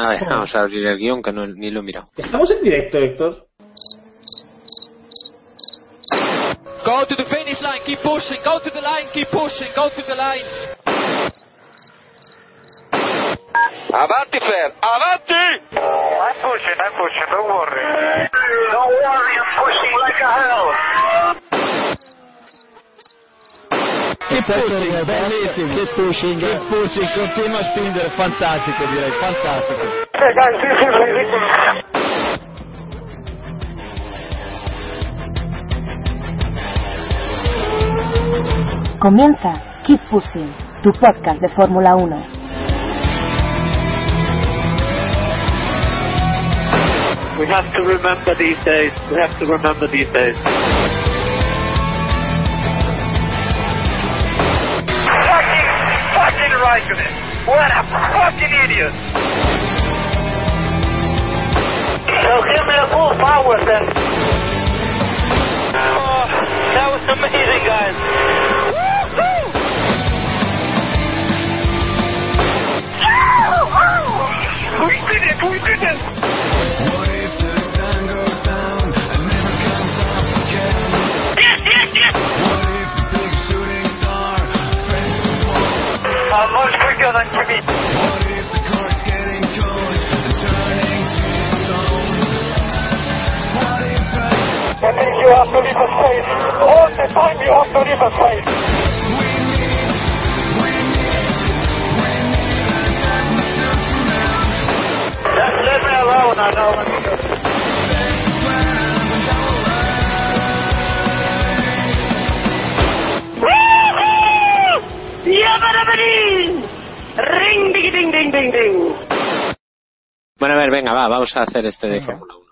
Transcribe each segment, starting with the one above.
A ver, vamos a abrir el guion que no, ni lo he mirado. ¿Estamos en directo, Héctor? Go to the finish line, keep pushing, go to the line, keep pushing, go to the line. Avanti, Fer, avanti! I'm pushing, I'm pushing, don't worry. Don't worry, I'm pushing like a hell. Che pushing, bellissimo, che pushing, che pushing, continua a spingere, fantastico direi, fantastico. Comienza Keep Pushing, tu podcast de Fórmula 1. We have to remember these days. We have to remember these days. Fucking Raikkonen. What a fucking idiot. So give me the full power then. Oh, that was amazing, guys. We did it! We did it! I'm much quicker than Jimmy. That means you have to leave a space. All the time you have to leave a space. Just let me alone, I know. Ring, ding, ding, ding, ding, ding. Bueno, a ver, venga, va, vamos a hacer este de. Fórmula 1.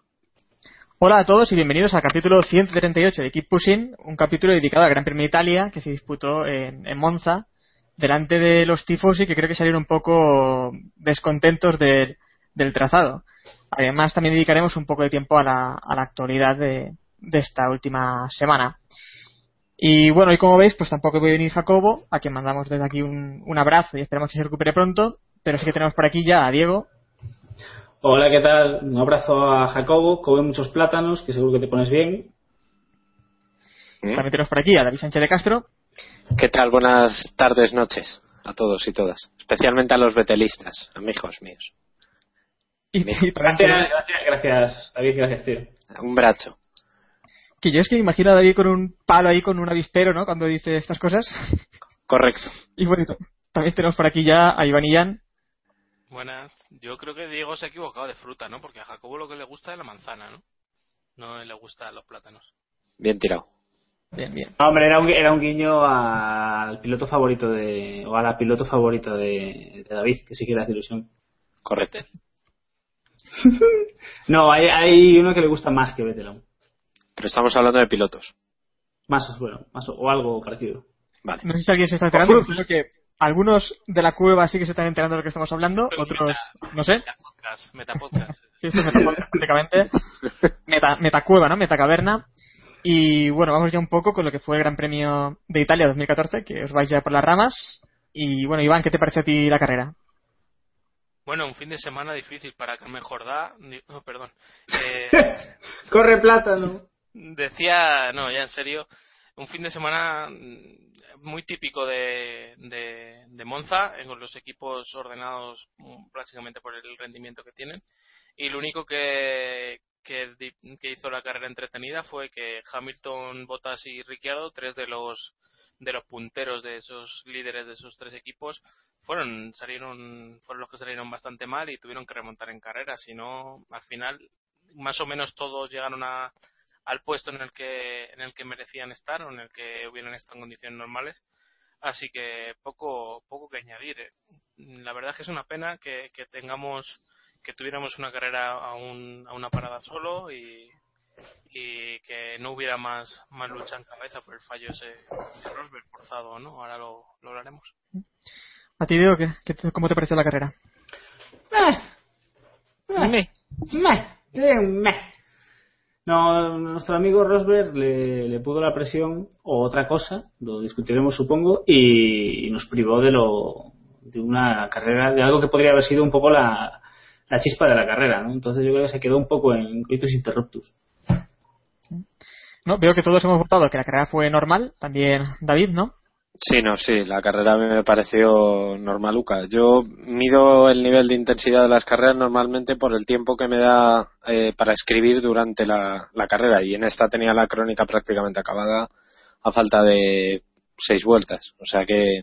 Hola a todos y bienvenidos al capítulo 138 de Keep Pushing, un capítulo dedicado al Gran Premio de Italia que se disputó en, en Monza delante de los tifosi que creo que salieron un poco descontentos del- del trazado. Además también dedicaremos un poco de tiempo a la, a la actualidad de, de esta última semana. Y bueno, y como veis, pues tampoco puede venir Jacobo, a quien mandamos desde aquí un, un abrazo y esperamos que se recupere pronto, pero sí que tenemos por aquí ya a Diego, Hola, ¿qué tal? Un abrazo a Jacobo, come muchos plátanos, que seguro que te pones bien. ¿Mm? también tenemos por aquí a David Sánchez de Castro, ¿Qué tal? Buenas tardes, noches a todos y todas. Especialmente a los betelistas, amigos míos. y, y Gracias, gracias, gracias, David, gracias, tío. Un brazo. Que yo es que imagino a David con un palo ahí, con un avispero, ¿no? Cuando dice estas cosas. Correcto. Y bueno, también tenemos por aquí ya a Iván y Jan. Buenas. Yo creo que Diego se ha equivocado de fruta, ¿no? Porque a Jacobo lo que le gusta es la manzana, ¿no? No le gustan los plátanos. Bien tirado. Bien, bien. No, hombre, era un, era un guiño al piloto favorito de. o a la piloto favorita de, de David, que sí que le hace ilusión. Correcto. No, hay, hay uno que le gusta más que Vettel. Pero estamos hablando de pilotos. Más, bueno, más, o algo parecido. Vale. No sé si alguien se está enterando, pero creo que algunos de la cueva sí que se están enterando de lo que estamos hablando, otros, no sé. Metapodcast, metapodcast. Sí, esto es metapodcast, prácticamente. Meta, metacueva, ¿no? Metacaverna. Y bueno, vamos ya un poco con lo que fue el Gran Premio de Italia 2014, que os vais ya por las ramas. Y bueno, Iván, ¿qué te parece a ti la carrera? Bueno, un fin de semana difícil para Carmen Jordá. Di- Oh, perdón. Eh, Corre plátano. Decía, no, ya en serio, un fin de semana mm, muy típico de, de, Monza, eh, con los equipos ordenados mm, prácticamente por el rendimiento que tienen. Y lo único que, que, que hizo la carrera entretenida fue que Hamilton, Bottas y Ricciardo, tres de los de los punteros de esos líderes de esos tres equipos fueron salieron fueron los que salieron bastante mal y tuvieron que remontar en carrera si no al final más o menos todos llegaron a, al puesto en el que en el que merecían estar o en el que hubieran estado en condiciones normales así que poco poco que añadir eh. la verdad es que es una pena que, que tengamos que tuviéramos una carrera a, un, a una parada solo y, y que no hubiera más más lucha en cabeza por el fallo ese de Rosberg forzado no ahora lo, lo hablaremos A ti, Diego, ¿qué, ¿cómo te pareció la carrera? Meh. Eh, meh. No, nuestro amigo Rosberg le, le pudo la presión o otra cosa, lo discutiremos supongo, y, nos privó de lo de una carrera, de algo que podría haber sido un poco la, la chispa de la carrera, ¿no? Entonces yo creo que se quedó un poco en coitus interruptus. No, veo que todos hemos votado que la carrera fue normal, también David, ¿no? Sí, no, sí, la carrera me pareció normaluca. Yo mido el nivel de intensidad de las carreras normalmente por el tiempo que me da eh, para escribir durante la, carrera y en esta tenía la crónica prácticamente acabada a falta de seis vueltas. O sea que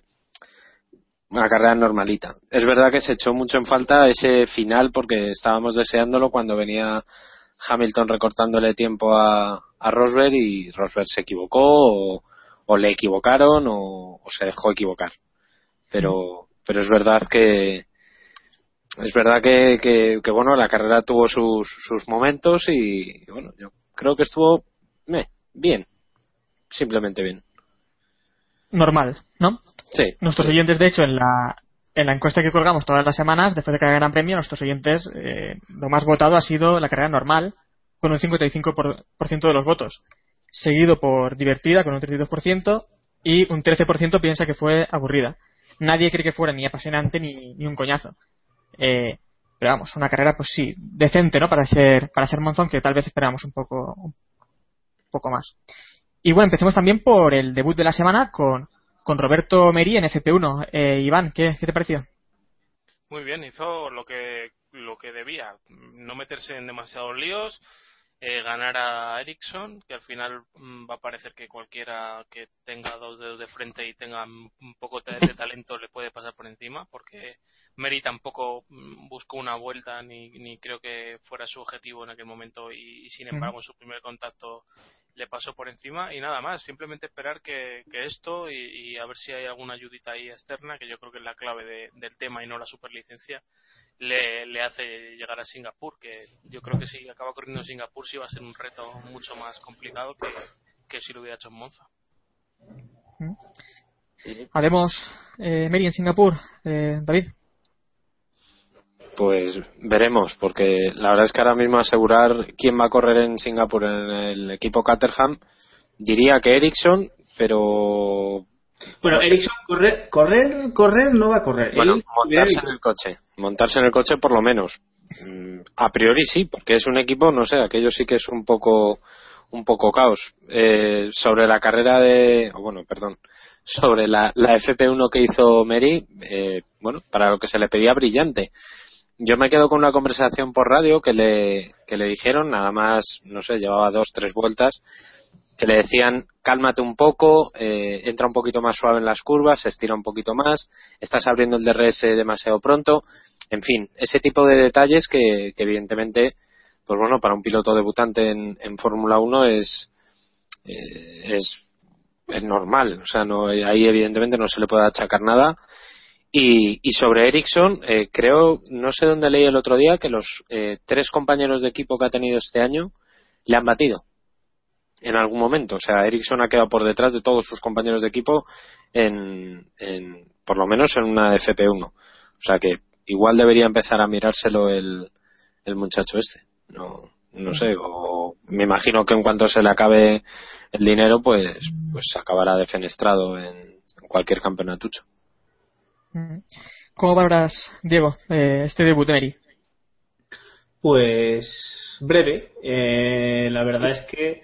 una carrera normalita. Es verdad que se echó mucho en falta ese final porque estábamos deseándolo cuando venía Hamilton recortándole tiempo a, a Rosberg y Rosberg se equivocó o, o le equivocaron o, o se dejó equivocar. Pero, pero es verdad que es verdad que, que, que, bueno la carrera tuvo sus, sus momentos y bueno yo creo que estuvo meh, bien simplemente bien Normal, ¿no? sí Nuestros oyentes, de hecho, en la, en la encuesta que colgamos todas las semanas, después de cada Gran Premio, nuestros oyentes, eh, lo más votado ha sido la carrera normal, con un 55% por, por ciento de los votos. Seguido por divertida, con un 32%, y un 13% piensa que fue aburrida. Nadie cree que fuera ni apasionante ni, ni un coñazo. Eh, pero vamos, una carrera, pues sí, decente, ¿no? Para ser, para ser Monzón, que tal vez esperábamos un poco, un poco más. Y bueno, empecemos también por el debut de la semana con, con Roberto Meri en FP1. Eh, Iván, ¿qué, ¿qué te pareció? Muy bien, hizo lo que, lo que debía. No meterse en demasiados líos, eh, ganar a Ericsson, que al final mm, va a parecer que cualquiera que tenga dos dedos de frente y tenga un poco de, talento le puede pasar por encima, porque Meri tampoco mm, buscó una vuelta ni, ni creo que fuera su objetivo en aquel momento y, y sin embargo en su primer contacto le pasó por encima y nada más, simplemente esperar que, esto y, a ver si hay alguna ayudita ahí externa, que yo creo que es la clave de, del tema y no la superlicencia, le, le, hace llegar a Singapur, que yo creo que si acaba corriendo en Singapur sí va a ser un reto mucho más complicado que, que si lo hubiera hecho en Monza. Haremos eh, en Singapur, eh, David. Pues veremos, porque la verdad es que ahora mismo asegurar quién va a correr en Singapur en el equipo Caterham, diría que Ericsson, pero. Bueno, no sé. Ericsson, correr, correr, correr no va a correr. Bueno, montarse en el coche. Montarse en el coche por lo menos. Mm, A priori sí, porque es un equipo, no sé, aquello sí que es un poco un poco caos. Eh, sobre la carrera de. bueno, perdón. Sobre la, la FP1 que hizo Mary, eh, bueno, para lo que se le pedía, brillante. Yo me quedo con una conversación por radio que le, que le dijeron, nada más, no sé, llevaba dos, tres vueltas, que le decían, cálmate un poco, eh, entra un poquito más suave en las curvas, estira un poquito más, estás abriendo el DRS demasiado pronto, en fin, ese tipo de detalles que, que evidentemente, pues bueno, para un piloto debutante en, en Fórmula 1 es, eh, es, es normal, o sea, no, ahí evidentemente no se le puede achacar nada. Y, y sobre Ericsson, eh, creo, no sé dónde leí el otro día, que los eh, tres compañeros de equipo que ha tenido este año le han batido en algún momento. O sea, Ericsson ha quedado por detrás de todos sus compañeros de equipo en, en por lo menos en una FP1. O sea que igual debería empezar a mirárselo el, el muchacho este. No, sé, o me imagino que en cuanto se le acabe el dinero, pues, pues acabará defenestrado en, en cualquier campeonatucho. Mm. ¿Cómo valoras, Diego, eh, este debut de Meri? Pues breve. Eh, la verdad es que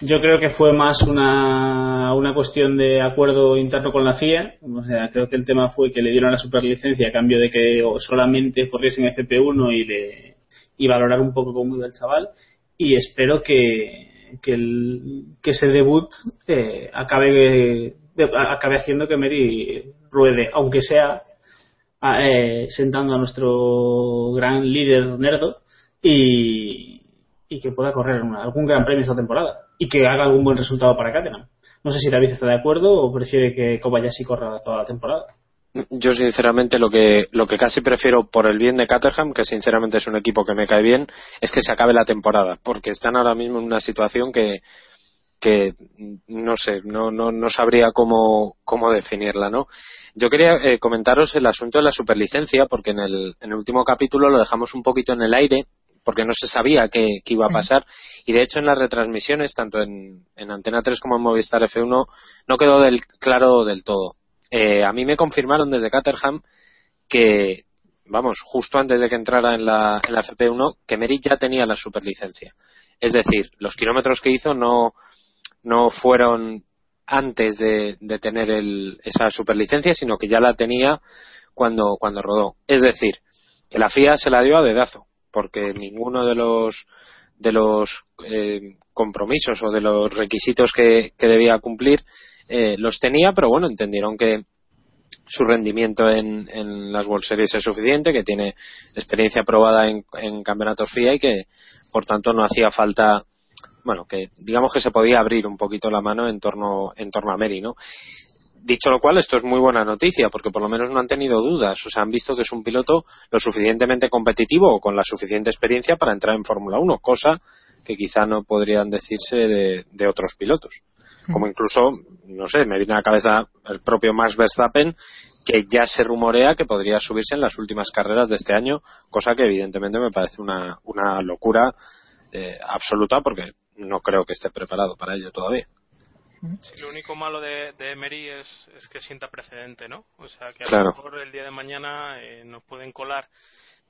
yo creo que fue más una, una cuestión de acuerdo interno con la FIA. O sea, creo que el tema fue que le dieron la superlicencia a cambio de que solamente corriese en FP1 y, le, y valorar un poco cómo iba el chaval. Y espero que, que, el, que ese debut eh, acabe, acabe haciendo que Mary ruede, aunque sea eh, sentando a nuestro gran líder nerdo y, y que pueda correr algún gran premio esta temporada y que haga algún buen resultado para Caterham. No sé si David está de acuerdo o prefiere que Kobayashi corra toda la temporada. Yo sinceramente lo que lo que casi prefiero por el bien de Caterham, que sinceramente es un equipo que me cae bien, es que se acabe la temporada, porque están ahora mismo en una situación que que no sé, no no no sabría cómo cómo definirla, ¿no? Yo quería eh, comentaros el asunto de la superlicencia, porque en el en el último capítulo lo dejamos un poquito en el aire, porque no se sabía qué, qué iba a pasar y de hecho en las retransmisiones tanto en, en Antena 3 como en Movistar F1 no quedó del claro del todo. Eh, a mí me confirmaron desde Caterham que vamos, justo antes de que entrara en la, en la FP1, que Meri ya tenía la superlicencia. Es decir, los kilómetros que hizo no, no fueron antes de, de tener el, esa superlicencia, sino que ya la tenía cuando, cuando rodó. Es decir, que la FIA se la dio a dedazo, porque ninguno de los de los eh, compromisos o de los requisitos que, debía cumplir eh, los tenía, pero bueno, entendieron que su rendimiento en, en las World Series es suficiente, que tiene experiencia probada en, en campeonatos FIA y que, por tanto, no hacía falta, bueno, que digamos que se podía abrir un poquito la mano en torno, en torno a Meri, ¿no? Dicho lo cual, esto es muy buena noticia, porque por lo menos no han tenido dudas, o sea, han visto que es un piloto lo suficientemente competitivo o con la suficiente experiencia para entrar en Fórmula 1, cosa que quizá no podrían decirse de, de otros pilotos. Como incluso, no sé, me viene a la cabeza el propio Max Verstappen, que ya se rumorea que podría subirse en las últimas carreras de este año, cosa que evidentemente me parece una, una locura eh, absoluta porque no creo que esté preparado para ello todavía. Sí, lo único malo de, de Emery es, es que sienta precedente, ¿no? O sea, que a Claro. lo mejor el día de mañana eh, nos pueden colar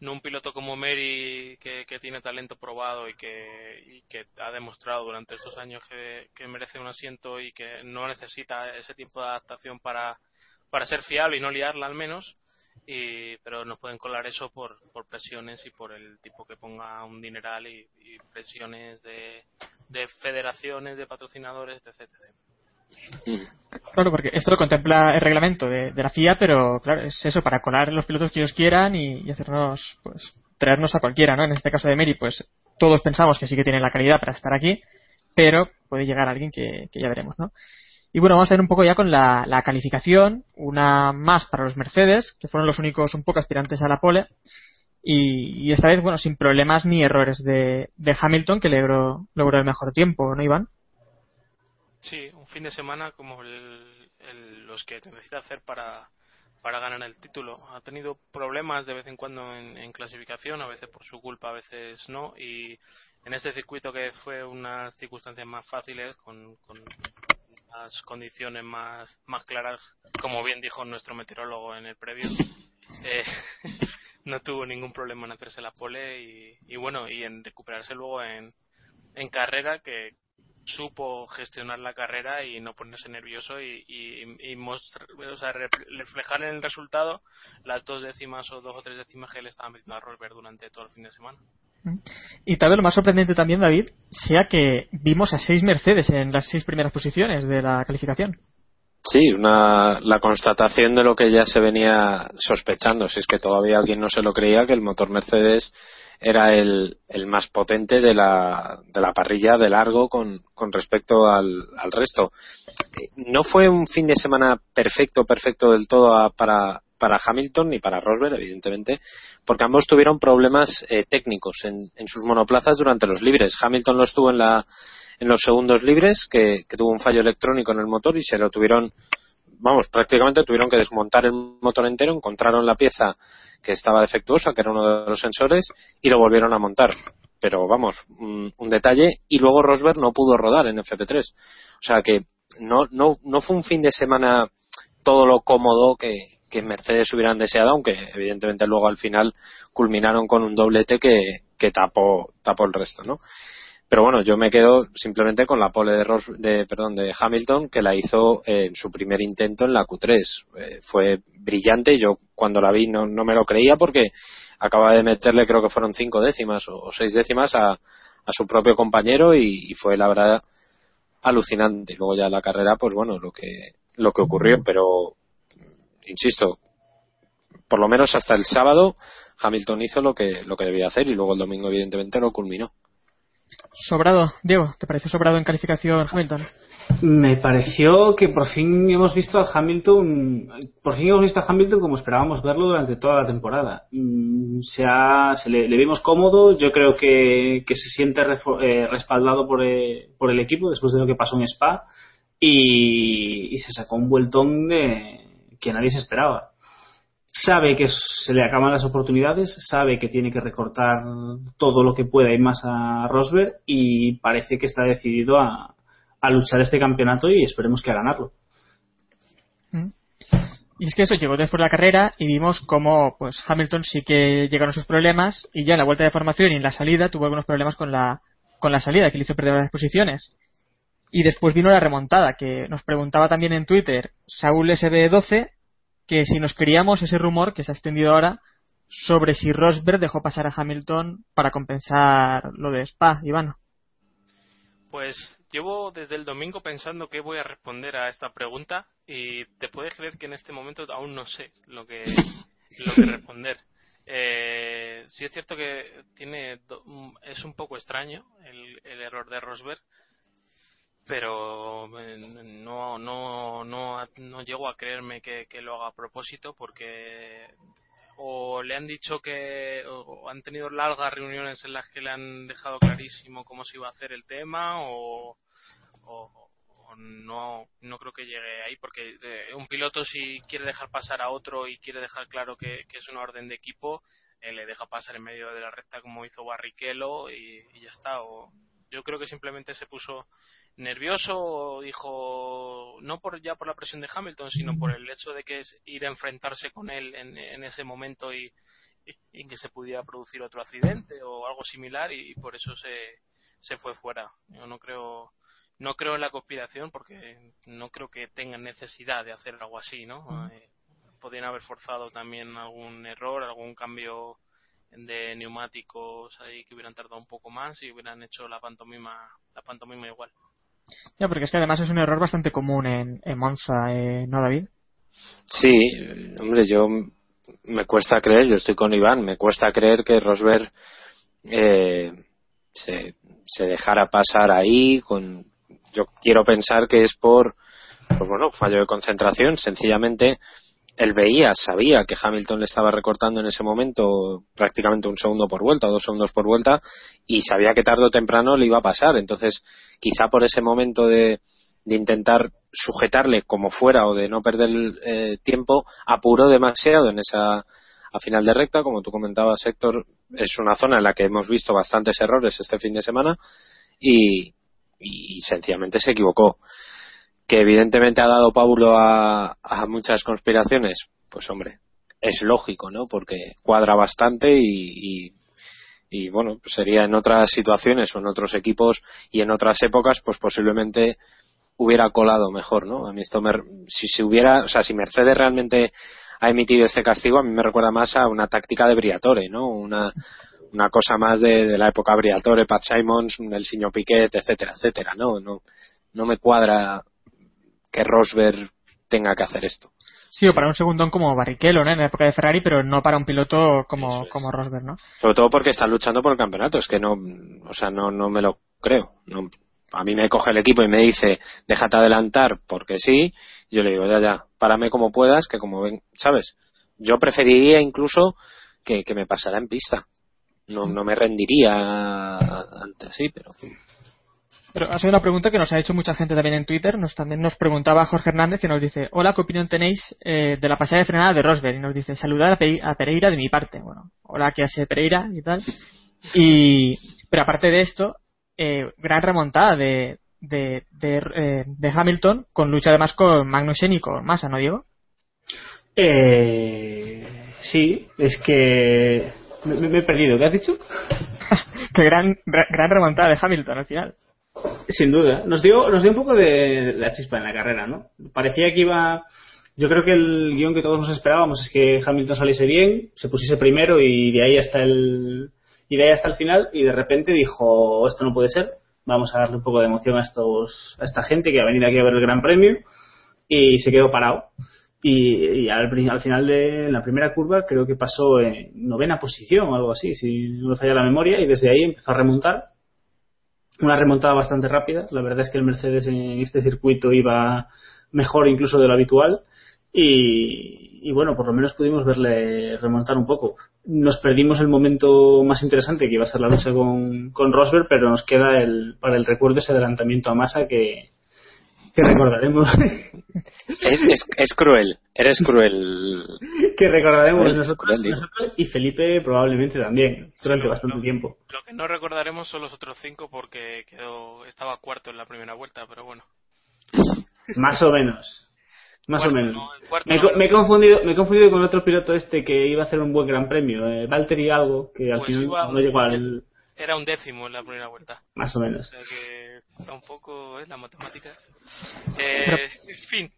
no un piloto como Mary que, que tiene talento probado y que, y que ha demostrado durante estos años que, que merece un asiento y que no necesita ese tiempo de adaptación para, para ser fiable y no liarla al menos. Y, pero nos pueden colar eso por, por presiones y por el tipo que ponga un dineral y, presiones de, de federaciones, de patrocinadores, etc. Claro, porque esto lo contempla el reglamento de, la FIA, pero claro, es eso, para colar los pilotos que ellos quieran y, hacernos, pues, traernos a cualquiera, ¿no? En este caso de Meri, pues, todos pensamos que sí que tiene la calidad para estar aquí, pero puede llegar alguien que ya veremos, ¿no? Y bueno, vamos a ver un poco ya con la, la calificación, una más para los Mercedes, que fueron los únicos un poco aspirantes a la pole, y, esta vez, bueno, sin problemas ni errores de, Hamilton, que logró, logró el mejor tiempo, ¿no, Iván? Sí, un fin de semana como el- los que necesita hacer para, para ganar el título. Ha tenido problemas de vez en cuando en, en clasificación, a veces por su culpa, a veces no. Y en este circuito que fue unas circunstancias más fáciles, con, con unas condiciones más, más claras, como bien dijo nuestro meteorólogo en el previo, eh, no tuvo ningún problema en hacerse la pole y, y bueno, y en recuperarse luego en, en carrera que supo gestionar la carrera y no ponerse nervioso y, y, y mostr- o sea, re- reflejar en el resultado las dos décimas o dos o tres décimas que le estaban metiendo a Rosberg durante todo el fin de semana. Y tal vez lo más sorprendente también, David, sea que vimos a seis Mercedes en las seis primeras posiciones de la calificación. Sí, una, la constatación de lo que ya se venía sospechando, si es que todavía alguien no se lo creía, que el motor Mercedes era el, el más potente de la, de la parrilla de largo con, con respecto al, al resto. Eh, No fue un fin de semana perfecto, perfecto del todo a- para, para Hamilton ni para Rosberg, evidentemente, porque ambos tuvieron problemas eh, técnicos en, en sus monoplazas durante los libres. Hamilton los tuvo en la, en los segundos libres, que, que tuvo un fallo electrónico en el motor y se lo tuvieron, vamos, prácticamente tuvieron que desmontar el motor entero, encontraron la pieza que estaba defectuosa, que era uno de los sensores, y lo volvieron a montar. Pero vamos, un, un detalle, y luego Rosberg no pudo rodar en FP3. O sea que no, no, no fue un fin de semana todo lo cómodo que, que Mercedes hubieran deseado, aunque evidentemente luego al final culminaron con un doblete que, tapó, tapó el resto, ¿no? Pero bueno, yo me quedo simplemente con la pole de, Ros de, perdón, de Hamilton que la hizo en su primer intento en la Q3. Eh, fue brillante. Yo cuando la vi no, me lo creía porque acaba de meterle, creo que fueron cinco décimas o, o seis décimas a, a su propio compañero y, y fue la verdad alucinante. Luego ya la carrera, pues bueno, lo que, lo que ocurrió. Pero, insisto, por lo menos hasta el sábado Hamilton hizo lo que, lo que debía hacer y luego el domingo evidentemente lo culminó. Sobrado, Diego, ¿te pareció sobrado en calificación Hamilton? Me pareció que por fin hemos visto a Hamilton, por fin hemos visto a Hamilton como esperábamos verlo durante toda la temporada. Mm, Se, ha- se le, le vimos cómodo, yo creo que, que se siente eh, respaldado por, eh, por el equipo después de lo que pasó en Spa y, y se sacó un vueltón de, que nadie se esperaba. Sabe que se le acaban las oportunidades, sabe que tiene que recortar todo lo que pueda y más a Rosberg y parece que está decidido a, luchar este campeonato y esperemos que a ganarlo. Y es que eso llegó después de la carrera y vimos cómo pues Hamilton sí que llegaron sus problemas y ya en la vuelta de formación y en la salida tuvo algunos problemas con la, con la salida que le hizo perder las posiciones. Y después vino la remontada, que nos preguntaba también en Twitter Saúl SB12 que si nos creíamos ese rumor que se ha extendido ahora sobre si Rosberg dejó pasar a Hamilton para compensar lo de Spa, Iván. Pues llevo desde el domingo pensando que voy a responder a esta pregunta y te puedes creer que en este momento aún no sé lo que, lo que responder. Eh, sí es cierto que tiene es un poco extraño el, el error de Rosberg, pero eh, no, no, no, no llego a creerme que, que, lo haga a propósito porque o le han dicho que o han tenido largas reuniones en las que le han dejado clarísimo cómo se iba a hacer el tema o, o, no, no creo que llegue ahí porque eh, un piloto si quiere dejar pasar a otro y quiere dejar claro que, que es una orden de equipo eh, le deja pasar en medio de la recta como hizo Barrichello y, y ya está o yo creo que simplemente se puso nervioso dijo no por ya por la presión de Hamilton sino por el hecho de que es ir a enfrentarse con él en, ese momento y, y, que se pudiera producir otro accidente o algo similar y, por eso se, se fue fuera. Yo no creo no creo en la conspiración porque no creo que tengan necesidad de hacer algo así no eh, podrían haber forzado también algún error algún cambio de neumáticos ahí que hubieran tardado un poco más y hubieran hecho la pantomima la pantomima igual ya, porque es que además es un error bastante común en, en Monza, eh, ¿no, David? Sí, hombre, yo me cuesta creer, yo estoy con Iván, me cuesta creer que Rosberg eh, se, se dejara pasar ahí con yo quiero pensar que es por pues bueno fallo de concentración sencillamente él veía, sabía que Hamilton le estaba recortando en ese momento prácticamente un segundo por vuelta o dos segundos por vuelta y sabía que tarde o temprano le iba a pasar. Entonces, quizá por ese momento de, de intentar sujetarle como fuera o de no perder eh, tiempo, apuró demasiado en esa a final de recta, como tú comentabas, Héctor, es una zona en la que hemos visto bastantes errores este fin de semana y, y sencillamente se equivocó que evidentemente ha dado Paulo a, muchas conspiraciones, pues hombre, es lógico, ¿no? Porque cuadra bastante y, y, bueno, pues sería en otras situaciones o en otros equipos y en otras épocas, pues posiblemente hubiera colado mejor, ¿no? A mí esto me, si se hubiera, o sea, si Mercedes realmente ha emitido este castigo, a mí me recuerda más a una táctica de Briatore, ¿no? Una, una cosa más de, de la época Briatore, Pat Simons, el señor Piquet, etcétera, etcétera, ¿no? No, no me cuadra que Rosberg tenga que hacer esto. Sí, o para un segundón como Barrichello, ¿no? En la época de Ferrari, pero no para un piloto como, como Rosberg, ¿no? Sobre todo porque están luchando por el campeonato. Es que no, o sea, no, no me lo creo. No, a mí me coge el equipo y me dice, déjate adelantar porque sí. yo le digo, ya, ya, párame como puedas, que como ven, ¿sabes? Yo preferiría incluso que, que me pasara en pista. No, no me rendiría ante así, pero. Pero ha sido una pregunta que nos ha hecho mucha gente también en Twitter. Nos también nos preguntaba Jorge Hernández y nos dice: Hola, ¿qué opinión tenéis eh, de la pasada de frenada de Rosberg? Y nos dice: Saludar a, Pereira de mi parte. Bueno, hola, ¿qué hace Pereira? y tal. Y, pero aparte de esto, eh, gran remontada de, de, de, eh, de, Hamilton con lucha además con Magnussen y con Massa, ¿no, Diego? Eh, sí, es que me, me he perdido. ¿Qué has dicho? que gran, gran remontada de Hamilton al final. Sin duda. Nos dio, nos dio un poco de la chispa en la carrera, ¿no? Parecía que iba. Yo creo que el guion que todos nos esperábamos es que Hamilton saliese bien, se pusiese primero y de ahí hasta el y de ahí hasta el final y de repente dijo esto no puede ser, vamos a darle un poco de emoción a estos a esta gente que ha venido aquí a ver el Gran Premio y se quedó parado y, al, al, final de la primera curva creo que pasó en novena posición o algo así si no me falla la memoria y desde ahí empezó a remontar una remontada bastante rápida. La verdad es que el Mercedes en este circuito iba mejor incluso de lo habitual. Y, bueno, por lo menos pudimos verle remontar un poco. Nos perdimos el momento más interesante que iba a ser la lucha con, con Rosberg, pero nos queda el, para el recuerdo ese adelantamiento a masa que, que recordaremos. Es, es, cruel, eres cruel. que recordaremos nosotros, y Felipe probablemente también, durante bastante tiempo. Lo que no recordaremos son los otros cinco porque quedó, estaba cuarto en la primera vuelta, pero bueno. Más o menos. Más Cuarto, o menos. no, Me, he no. me he confundido, me he confundido con otro piloto este que iba a hacer un buen gran premio, eh, Valtteri algo, que al Pues final iba- no llegó al... Era un décimo en la primera vuelta. Más o O menos. sea que tampoco es la matemática. Eh, Pero- en fin.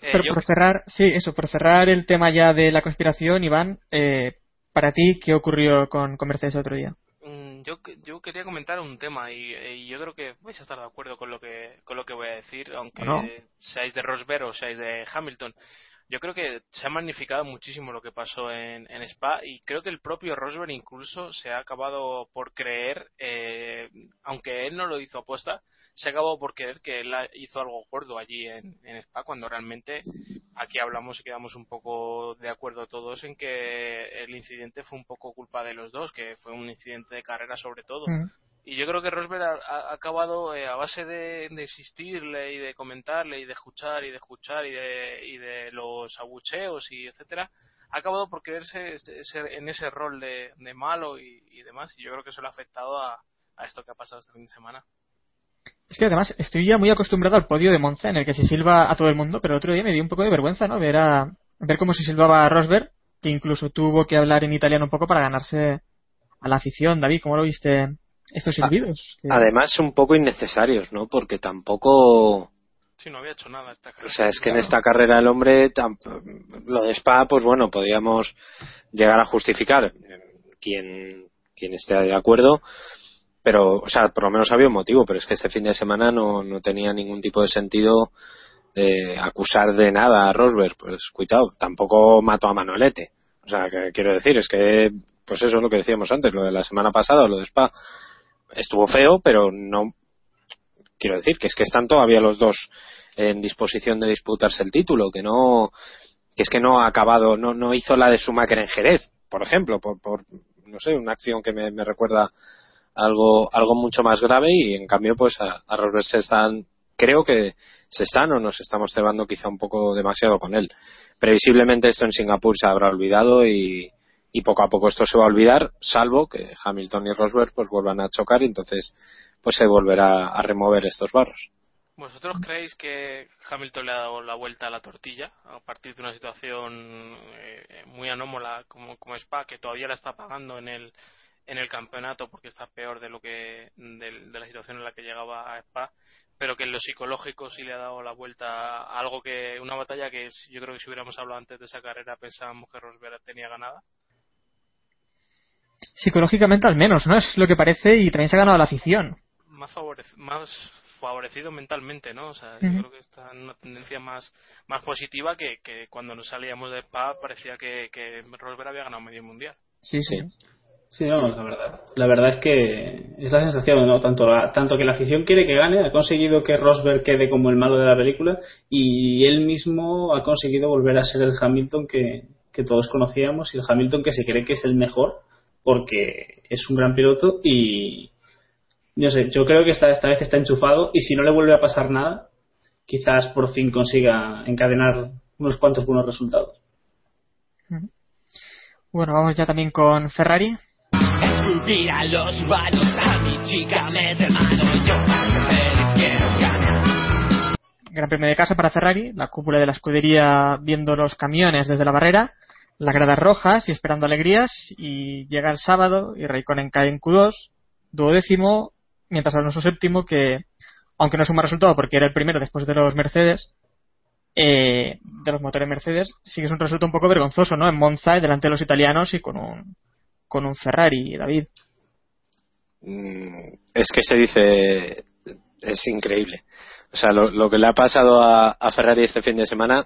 Eh, Pero yo- por cerrar, sí, eso, por cerrar el tema ya de la conspiración, Iván, eh, para ti, ¿qué ocurrió con, con Mercedes otro día? Mm, yo, yo quería comentar un tema y, y yo creo que vais a estar de acuerdo con lo que con lo que voy a decir, aunque ¿O no? seáis de Rosberg o seáis de Hamilton. Yo creo que se ha magnificado muchísimo lo que pasó en, Spa y creo que el propio Rosberg incluso se ha acabado por creer, eh, aunque él no lo hizo apuesta, se ha acabado por creer que él hizo algo gordo allí en, en Spa cuando realmente aquí hablamos y quedamos un poco de acuerdo todos en que el incidente fue un poco culpa de los dos, que fue un incidente de carrera sobre todo. Mm. Y yo creo que Rosberg ha, acabado eh, a base de, insistirle y de comentarle y de escuchar y de escuchar y de, los abucheos y etcétera, ha acabado por quererse ese- en ese rol de, malo y, demás. Y yo creo que eso le ha afectado a, a esto que ha pasado este fin de semana. Es que además estoy ya muy acostumbrado al podio de Monza en el que se silba a todo el mundo, pero el otro día me dio un poco de vergüenza, ¿no? Ver, a, ver cómo se silbaba a Rosberg, que incluso tuvo que hablar en italiano un poco para ganarse a la afición. David, ¿cómo lo viste estos silbidos? Que- Además, un poco innecesarios, ¿no? Porque tampoco. Sí, no había hecho nada esta carrera. O sea, es que en esta carrera el hombre, lo de Spa, pues bueno, podíamos llegar a justificar quien, quien esté de acuerdo, pero, o sea, por lo menos había un motivo, pero es que este fin de semana no, no tenía ningún tipo de sentido eh, acusar de nada a Rosberg, pues cuidado, tampoco mató a Manolete. O sea, que quiero decir, es que, pues eso es lo que decíamos antes, lo de la semana pasada, lo de Spa, estuvo feo, pero no, quiero decir que es que están todavía los dos en disposición de disputarse el título, que no, que es que no ha acabado, no, no hizo la de Schumacher en Jerez, por ejemplo, por, por no sé, una acción que me, me recuerda algo, algo mucho más grave y en cambio pues a, a Rosberg se están, creo que se están o nos estamos cebando quizá un poco demasiado con él. Previsiblemente esto en Singapur se habrá olvidado y, y poco a poco esto se va a olvidar, salvo que Hamilton y Rosberg pues vuelvan a chocar y entonces pues se volverá a remover estos barros. ¿Vosotros creéis que Hamilton le ha dado la vuelta a la tortilla a partir de una situación eh, muy anómala como, como Spa, que todavía la está pagando en el, en el campeonato porque está peor de lo que de, la situación en la que llegaba a Spa, pero que en lo psicológico sí le ha dado la vuelta a algo que una batalla que yo creo que si hubiéramos hablado antes de esa carrera pensábamos que Rosberg tenía ganada. Psicológicamente al menos, ¿no? Es lo que parece y también se ha ganado la afición. más, favorec- más favorecido mentalmente, ¿no? O sea, yo creo que está en una tendencia más, más positiva que, que cuando nos salíamos de Spa parecía que, que Rosberg había ganado medio mundial. Sí, sí. Sí, vamos, la verdad. La verdad es que es la sensación, ¿no? Tanto, la- tanto que la afición quiere que gane, ha conseguido que Rosberg quede como el malo de la película y él mismo ha conseguido volver a ser el Hamilton que, que todos conocíamos y el Hamilton que se cree que es el mejor porque es un gran piloto y no sé, yo creo que esta, esta vez está enchufado y si no le vuelve a pasar nada, quizás por fin consiga encadenar unos cuantos buenos resultados. Bueno, vamos ya también con Ferrari. Subir a los balos a mi chica mete mano yo feliz quiero ganar Gran premio de casa para Ferrari, la cúpula de la escudería viendo los camiones desde la barrera, las gradas rojas y esperando alegrías, y llega el sábado y Raikkonen cae en Q2, duodécimo, mientras Alonso séptimo, que aunque no es un mal resultado porque era el primero después de los Mercedes, eh, de los motores Mercedes, sí que es un resultado un poco vergonzoso, ¿no? En Monza delante de los italianos y con un, con un Ferrari, David. Mm, es que se dice es increíble o sea lo, lo que le ha pasado a, a Ferrari este fin de semana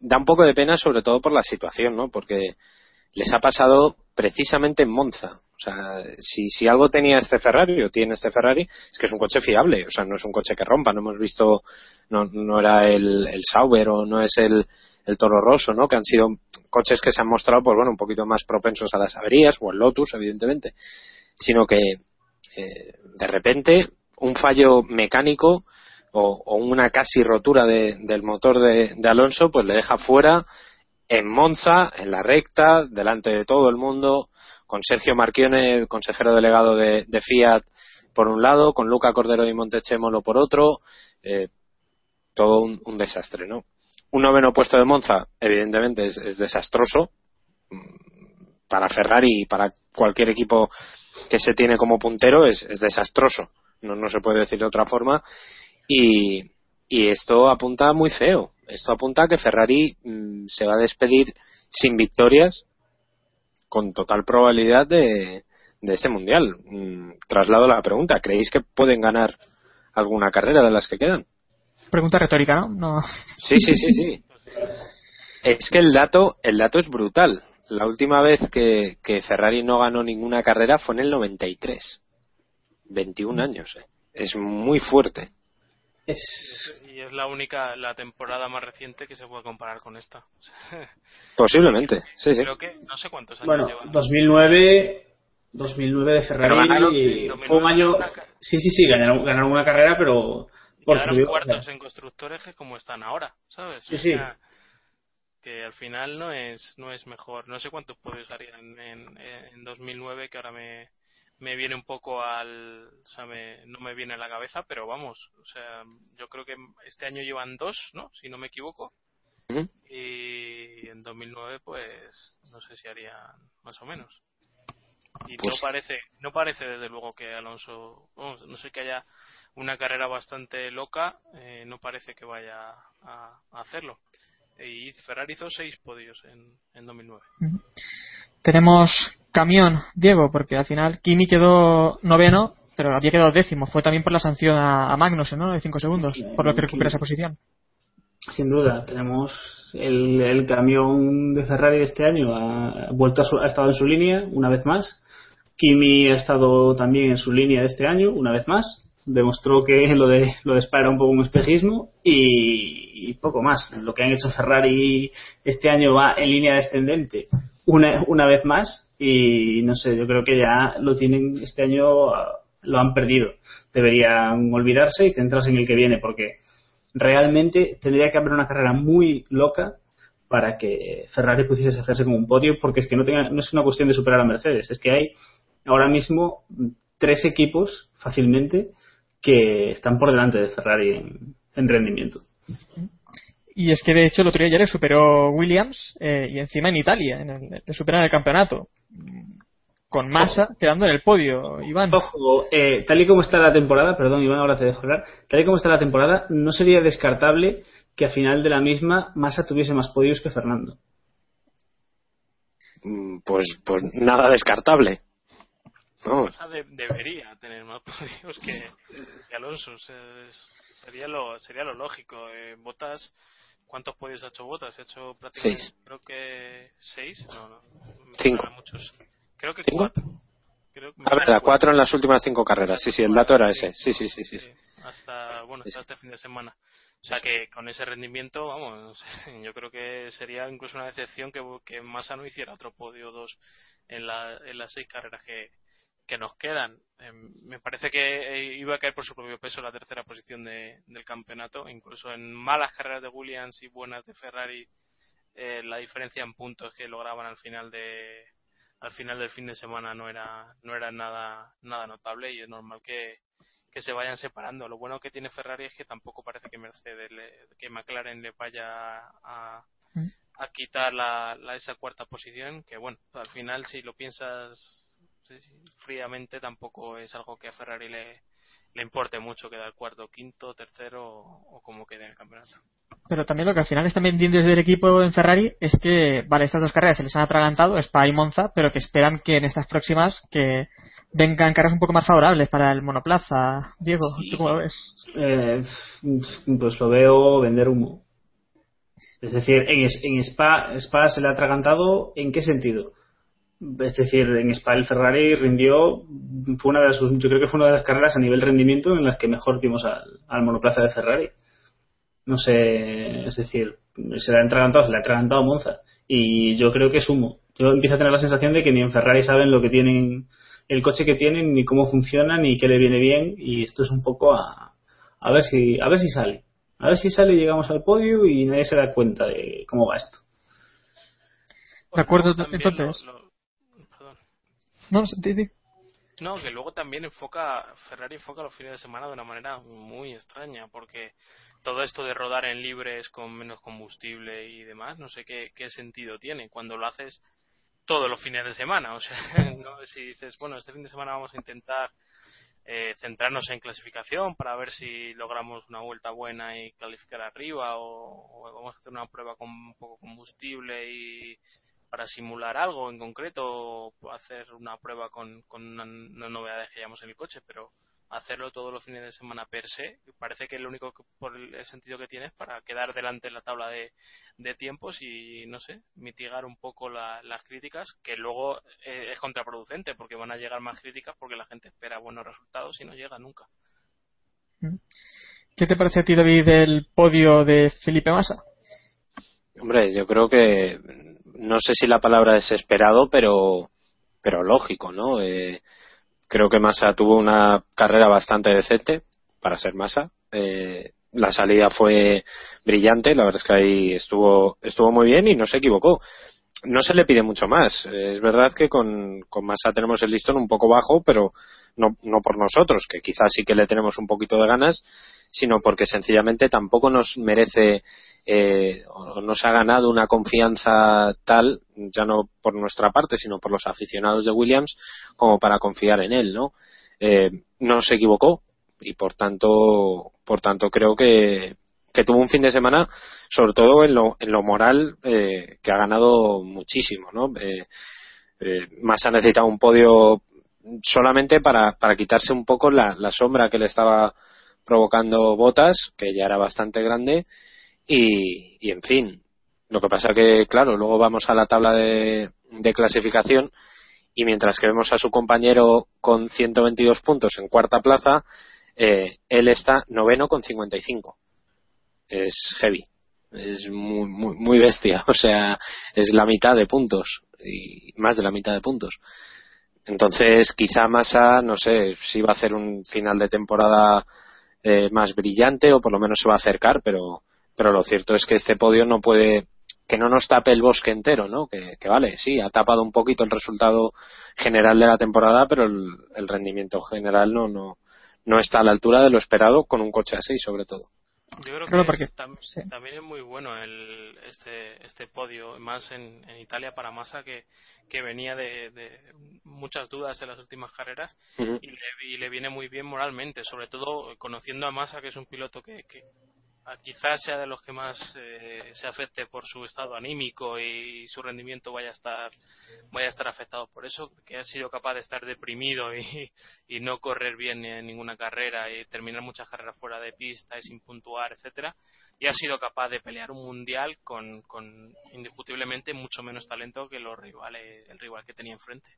da un poco de pena sobre todo por la situación no porque les ha pasado precisamente en Monza. O sea si, si algo tenía este Ferrari o tiene este Ferrari es que es un coche fiable. O sea no es un coche que rompa. No hemos visto no, no era el, el Sauber o no es el el Toro Rosso, ¿no? Que han sido coches que se han mostrado, pues bueno, un poquito más propensos a las averías, o el Lotus, evidentemente, sino que eh, de repente un fallo mecánico o, una casi rotura de- del motor de, de Alonso pues le deja fuera en Monza, en la recta, delante de todo el mundo, con Sergio Marchione, consejero delegado de, de Fiat, por un lado, con Luca Cordero y Montechemolo por otro, eh, todo un, un desastre, ¿no? un noveno puesto de Monza, evidentemente, es, es desastroso mm, para Ferrari y para cualquier equipo que se tiene como puntero, es, es desastroso. No, no se puede decir de otra forma. Y, y esto apunta muy feo. Esto apunta a que Ferrari mm, se va a despedir sin victorias con total probabilidad de, de este mundial. Mm, traslado la pregunta: ¿creéis que pueden ganar alguna carrera de las que quedan? Pregunta retórica, ¿no? no. Sí, sí, sí, sí. Es que el dato, el dato es brutal. La última vez que, que Ferrari no ganó ninguna carrera fue en el 93. 21 años, ¿eh? Es muy fuerte. Es, Y es la única, la temporada más reciente que se puede comparar con esta. Posiblemente, sí, sí. Creo que no sé cuántos años bueno, lleva. 2009, 2009 de Ferrari ganaron, y sí, fue un año. una Sí, sí, sí, ganaron, ganaron una carrera, pero. Por Quedaron frío, cuartos en constructores que como están ahora, ¿sabes? Sí, O sí. sea, que al final no es no es mejor. No sé cuántos podios harían en, en 2009, que ahora me, me viene un poco al... O sea, me- no me viene a la cabeza, pero vamos, o sea, yo creo que este año llevan dos, ¿no? Si no me equivoco. Ujú. Y en 2009, pues, no sé si harían más o menos. Y no Pues- parece, no parece desde luego que Alonso, vamos, no sé que haya una carrera bastante loca, eh, no parece que vaya a, a hacerlo. Y Ferrari hizo seis podios en, en 2009. Tenemos camión, Diego, porque al final Kimi quedó noveno, pero había quedado décimo. Fue también por la sanción a, a Magnussen, ¿no? De 5 segundos, por lo que recupera esa posición. Sin duda, tenemos el, el camión de Ferrari de este año ha vuelto a su- ha estado en su línea una vez más. Kimi ha estado también en su línea de este año una vez más. Demostró que lo de lo de Spa era un poco un espejismo y poco más. Lo que han hecho Ferrari este año va en línea descendente una, una vez más y no sé, yo creo que ya lo tienen este año lo han perdido. Deberían olvidarse y centrarse en el que viene porque realmente tendría que haber una carrera muy loca para que Ferrari pudiese hacerse con un podio, porque es que no, tenga, no es una cuestión de superar a Mercedes, es que hay ahora mismo tres equipos fácilmente que están por delante de Ferrari en rendimiento. Y es que de hecho el otro día ya le superó Williams eh, y encima en Italia, en el, le superan el campeonato. Con Massa quedando en el podio, Iván. Ojo, eh, tal y como está la temporada, perdón Iván, ahora te dejo hablar, tal y como está la temporada, no sería descartable que a final de la misma Massa tuviese más podios que Fernando. Mm, Pues, pues nada descartable. De- debería tener más podios que, que Alonso. o sea, es- sería lo sería lo lógico. Eh, Botas, ¿cuántos podios ha hecho Botas? Ha hecho prácticamente, Seis. creo que seis. No, no. Cinco. Muchos. Creo que ¿Cinco? cuatro. Creo que cuatro en las últimas cinco carreras. Sí, sí, el dato era ese. Sí, sí, sí, sí. sí. hasta bueno hasta sí. este fin de semana o sea que con ese rendimiento vamos yo creo que sería incluso una decepción que, que Massa no hiciera otro podio o dos en, la, en las seis carreras que, que nos quedan. Eh, me parece que eh, iba a caer por su propio peso la tercera posición de- del campeonato. Incluso en malas carreras de Williams y buenas de Ferrari eh, la diferencia en puntos que lograban al final de al final del fin de semana no era no era nada nada notable y es normal que que se vayan separando. Lo bueno que tiene Ferrari es que tampoco parece que Mercedes, le- que McLaren le vaya a, a quitar la, la- esa cuarta posición, que bueno, al final si lo piensas fríamente tampoco es algo que a Ferrari le, le importe mucho quedar cuarto, quinto, tercero o, o como quede en el campeonato. Pero también lo que al final están vendiendo desde el equipo en Ferrari es que, vale, estas dos carreras se les han atragantado, Spa y Monza, pero que esperan que en estas próximas que vengan carreras un poco más favorables para el monoplaza. Diego, ¿tú cómo lo ves? Eh, pues lo veo vender humo. Es decir, en, en Spa, Spa se le ha atragantado, ¿en qué sentido? Es decir, en Spa el Ferrari rindió, fue una de sus, yo creo que fue una de las carreras a nivel rendimiento en las que mejor vimos al, al monoplaza de Ferrari. No sé, es decir, se le ha atragantado, se le ha atragantado a Monza. Y yo creo que es humo. Yo empiezo a tener la sensación de que ni en Ferrari saben lo que tienen, el coche que tienen, ni cómo funciona, ni qué le viene bien. Y esto es un poco a, a ver si, a ver si sale. A ver si sale y llegamos al podio y nadie se da cuenta de cómo va esto. De acuerdo, entonces. lo-. No, sí, sí. No, que luego también enfoca, Ferrari enfoca los fines de semana de una manera muy extraña, porque todo esto de rodar en libres con menos combustible y demás, no sé qué, qué sentido tiene cuando lo haces todos los fines de semana. O sea, ¿no? si dices, bueno, este fin de semana vamos a intentar eh, centrarnos en clasificación para ver si logramos una vuelta buena y clasificar arriba o, vamos a hacer una prueba con poco combustible y para simular algo en concreto o hacer una prueba con, con una, una novedad que llevamos en el coche, pero hacerlo todos los fines de semana per se parece que lo único que, por el sentido que tiene es para quedar delante en la tabla de, de tiempos y no sé mitigar un poco la- las críticas que luego eh, es contraproducente porque van a llegar más críticas porque la gente espera buenos resultados y no llega nunca ¿Qué te parece a ti, David, el podio de Felipe Massa? Hombre, yo creo que no sé si la palabra es esperado, pero pero lógico, ¿no? Eh, creo que Massa tuvo una carrera bastante decente para ser Massa. Eh, la salida fue brillante, la verdad es que ahí estuvo estuvo muy bien y no se equivocó. No se le pide mucho más. Eh, es verdad que con, con Massa tenemos el listón un poco bajo, pero no, no por nosotros, que quizás sí que le tenemos un poquito de ganas, sino porque sencillamente tampoco nos merece eh, nos ha ganado una confianza tal, ya no por nuestra parte, sino por los aficionados de Williams, como para confiar en él, ¿no? Eh, no se equivocó y por tanto, por tanto creo que, que tuvo un fin de semana, sobre todo en lo, en lo moral, eh, que ha ganado muchísimo, ¿no? Eh, eh, más ha necesitado un podio solamente para, para quitarse un poco la sombra que le estaba provocando Botas, que ya era bastante grande, y, en fin. Lo que pasa que, claro, luego vamos a la tabla de, de clasificación y mientras que vemos a su compañero con 122 puntos en cuarta plaza, eh, él está noveno con 55. Es heavy. Es muy, muy, muy bestia. O sea, es la mitad de puntos. Y más de la mitad de puntos. Entonces, quizá Massa, no sé si va a hacer un final de temporada eh, más brillante o por lo menos se va a acercar, pero, pero lo cierto es que este podio no puede, que no nos tape el bosque entero, ¿no? Que, que vale, sí, ha tapado un poquito el resultado general de la temporada, pero el, el rendimiento general no, no, no está a la altura de lo esperado con un coche así, sobre todo. Yo creo Claro, que porque- tam- sí. también es muy bueno el, este, este podio, más en, en Italia para Massa, que, que venía de, de muchas dudas en las últimas carreras y le, y le viene muy bien moralmente, sobre todo conociendo a Massa, que es un piloto que, que quizás sea de los que más eh, se afecte por su estado anímico y su rendimiento vaya a estar vaya a estar afectado por eso, que ha sido capaz de estar deprimido y, no correr bien en ninguna carrera y terminar muchas carreras fuera de pista y sin puntuar, etcétera, y ha sido capaz de pelear un mundial con, con indiscutiblemente mucho menos talento que los rivales, el rival que tenía enfrente.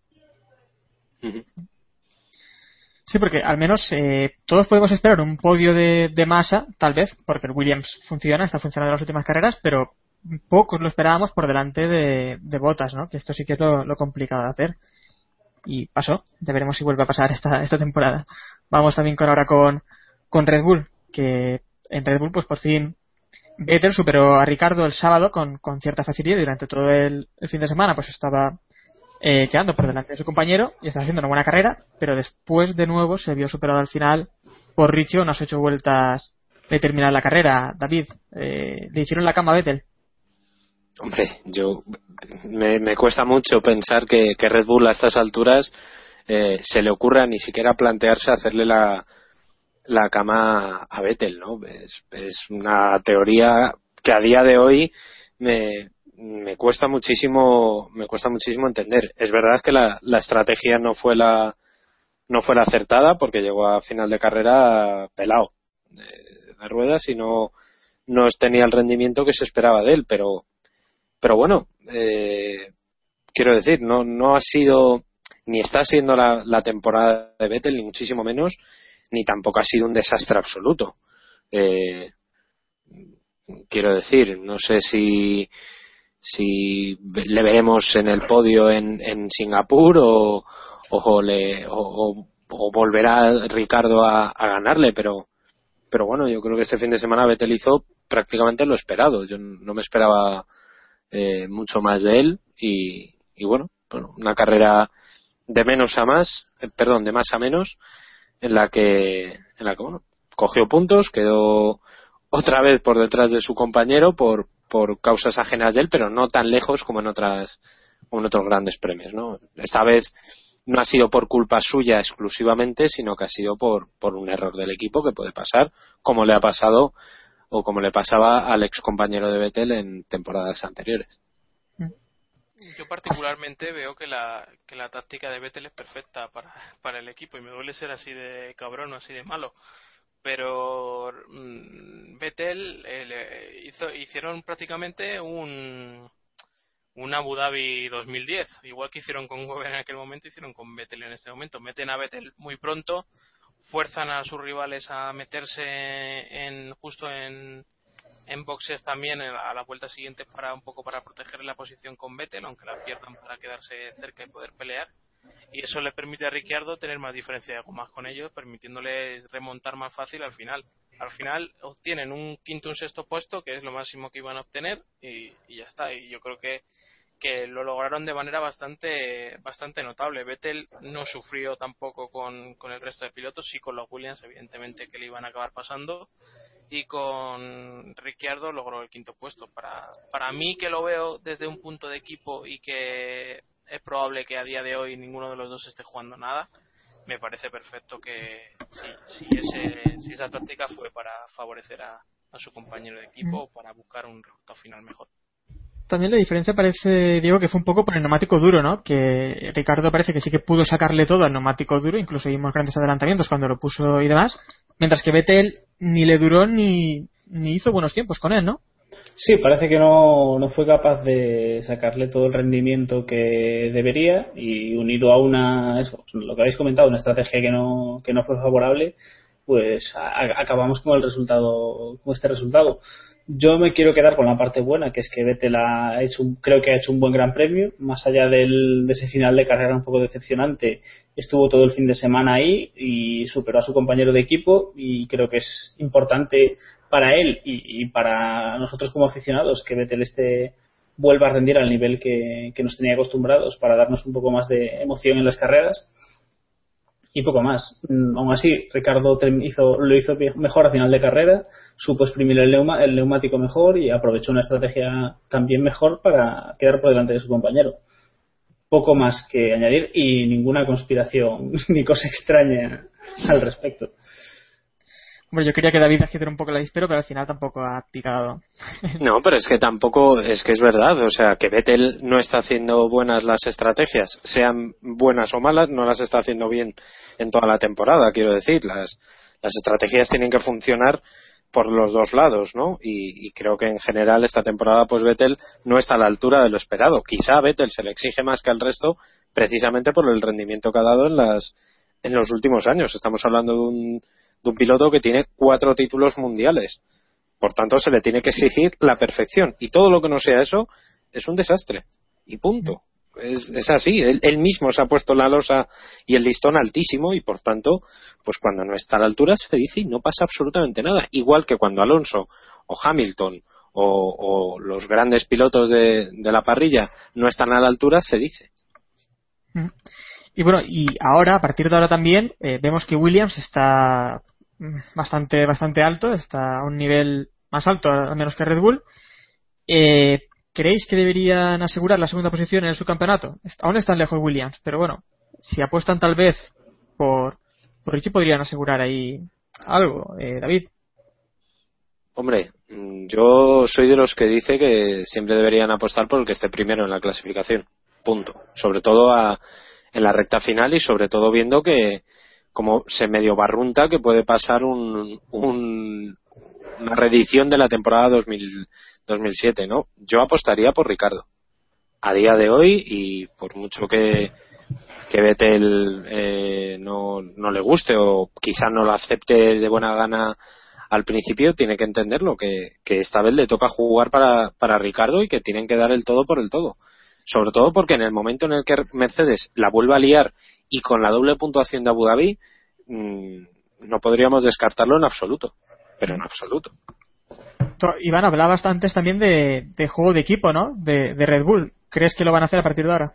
Sí, porque al menos eh, todos podemos esperar un podio de, de masa, tal vez, porque el Williams funciona, está funcionando en las últimas carreras, pero pocos lo esperábamos por delante de, Botas, ¿no? Que esto sí que es lo, complicado de hacer. Y pasó, ya veremos si vuelve a pasar esta, esta temporada. Vamos también con ahora con, con Red Bull, que en Red Bull pues por fin Vettel superó a Ricardo el sábado con, con cierta facilidad y durante todo el fin de semana pues estaba eh, quedando por delante de su compañero y está haciendo una buena carrera, pero después de nuevo se vio superado al final por Richie unas ocho vueltas de terminar la carrera. David, eh, le hicieron la cama a Vettel. Hombre, yo me, me cuesta mucho pensar que, Red Bull a estas alturas eh, se le ocurra ni siquiera plantearse hacerle la, la cama a Vettel, ¿no? Es una teoría que a día de hoy me, me cuesta muchísimo me cuesta muchísimo entender. Es verdad que la, la estrategia no fue la no fue la acertada porque llegó a final de carrera pelado de, de ruedas y no no tenía el rendimiento que se esperaba de él, pero pero bueno, eh, quiero decir, no, no ha sido, ni está siendo la, la temporada de Vettel, ni muchísimo menos, ni tampoco ha sido un desastre absoluto. Eh, quiero decir, no sé si, si le veremos en el podio en, en Singapur o, o, le, o, o volverá Ricardo a, a ganarle, pero, pero bueno, yo creo que este fin de semana Vettel hizo prácticamente lo esperado. Yo no me esperaba eh, mucho más de él y, y bueno, bueno, una carrera de menos a más, eh, perdón, de más a menos, en la que, en la que bueno, cogió puntos, quedó otra vez por detrás de su compañero por, por causas ajenas de él, pero no tan lejos como en otras en otros grandes premios, ¿no? Esta vez no ha sido por culpa suya exclusivamente, sino que ha sido por, por un error del equipo que puede pasar, como le ha pasado o como le pasaba al ex compañero de Vettel en temporadas anteriores. Yo particularmente veo que la, que la táctica de Vettel es perfecta para, para el equipo y me duele ser así de cabrón o así de malo. Pero mm, Vettel eh, hizo, hicieron prácticamente un, un Abu Dhabi 2010. Igual que hicieron con Weber en aquel momento, hicieron con Vettel en este momento. Meten a Vettel muy pronto, fuerzan a sus rivales a meterse en justo en, en boxes también a la vuelta siguiente para un poco para proteger la posición con Vettel, aunque la pierdan para quedarse cerca y poder pelear. Y eso le permite a Ricciardo tener más diferencia de gomas con ellos, permitiéndoles remontar más fácil al final. Al final obtienen un quinto un sexto puesto, que es lo máximo que iban a obtener, y, ya está. Y yo creo que que lo lograron de manera bastante bastante notable. Vettel no sufrió tampoco con, con el resto de pilotos, sí con los Williams, evidentemente que le iban a acabar pasando, y con Ricciardo logró el quinto puesto. Para, para mí, que lo veo desde un punto de equipo y que es probable que a día de hoy ninguno de los dos esté jugando nada, me parece perfecto que si, si, ese, si esa táctica fue para favorecer a, a su compañero de equipo o para buscar un resultado final mejor también la diferencia parece, Diego, que fue un poco por el neumático duro, ¿no? Que Ricardo parece que sí que pudo sacarle todo al neumático duro, incluso vimos grandes adelantamientos cuando lo puso y demás, mientras que Vettel ni le duró ni, ni hizo buenos tiempos con él, ¿no? Sí, parece que no, no fue capaz de sacarle todo el rendimiento que debería y unido a una, eso, lo que habéis comentado, una estrategia que no, que no fue favorable, pues acabamos con el resultado, con este resultado. Yo me quiero quedar con la parte buena, que es que Vettel ha hecho un, creo que ha hecho un buen gran premio, más allá del, de ese final de carrera un poco decepcionante, estuvo todo el fin de semana ahí y superó a su compañero de equipo y creo que es importante para él y, y para nosotros como aficionados que Vettel esté vuelva a rendir al nivel que, que nos tenía acostumbrados para darnos un poco más de emoción en las carreras y poco más. Mm, aún así, Ricardo hizo, lo hizo mejor a final de carrera, supo exprimir el, neuma, el neumático mejor y aprovechó una estrategia también mejor para quedar por delante de su compañero. Poco más que añadir y ninguna conspiración ni cosa extraña al respecto. Bueno, yo quería que David agitara un poco la dispero, pero al final tampoco ha picado. No, pero es que tampoco, es que es verdad, o sea, que Vettel no está haciendo buenas las estrategias, sean buenas o malas, no las está haciendo bien en toda la temporada, quiero decir, las, las estrategias tienen que funcionar por los dos lados, ¿no? Y, creo que en general esta temporada, pues Vettel no está a la altura de lo esperado. Quizá Vettel se le exige más que al resto, precisamente por el rendimiento que ha dado en las en los últimos años. Estamos hablando de un de un piloto que tiene cuatro títulos mundiales. Por tanto, se le tiene que exigir la perfección. Y todo lo que no sea eso es un desastre. Y punto. Es, así. Él, mismo se ha puesto la losa y el listón altísimo y por tanto, pues cuando no está a la altura se dice y no pasa absolutamente nada. Igual que cuando Alonso o Hamilton o, los grandes pilotos de, la parrilla no están a la altura, se dice. Y bueno, y ahora, a partir de ahora también, eh, vemos que Williams está bastante, bastante alto, está a un nivel más alto, al menos que Red Bull. Eh, ¿Creéis que deberían asegurar la segunda posición en su campeonato? Aún están lejos Williams, pero bueno, si apuestan tal vez por, por Richie podrían asegurar ahí algo, eh, David. Hombre, yo soy de los que dice que siempre deberían apostar por el que esté primero en la clasificación. Punto. Sobre todo a, en la recta final y sobre todo viendo que, como se medio barrunta que puede pasar un, un una reedición de la temporada 2000, 2007, ¿no? Yo apostaría por Ricardo. A día de hoy, y por mucho que, que Vettel eh, no, no le guste o quizá no lo acepte de buena gana al principio, tiene que entenderlo, que, que esta vez le toca jugar para, para Ricardo y que tienen que dar el todo por el todo. Sobre todo porque en el momento en el que Mercedes la vuelva a liar y con la doble puntuación de Abu Dhabi mmm, no podríamos descartarlo en absoluto pero en absoluto Iván hablabas antes también de, de juego de equipo ¿no? De, de, Red Bull ¿crees que lo van a hacer a partir de ahora?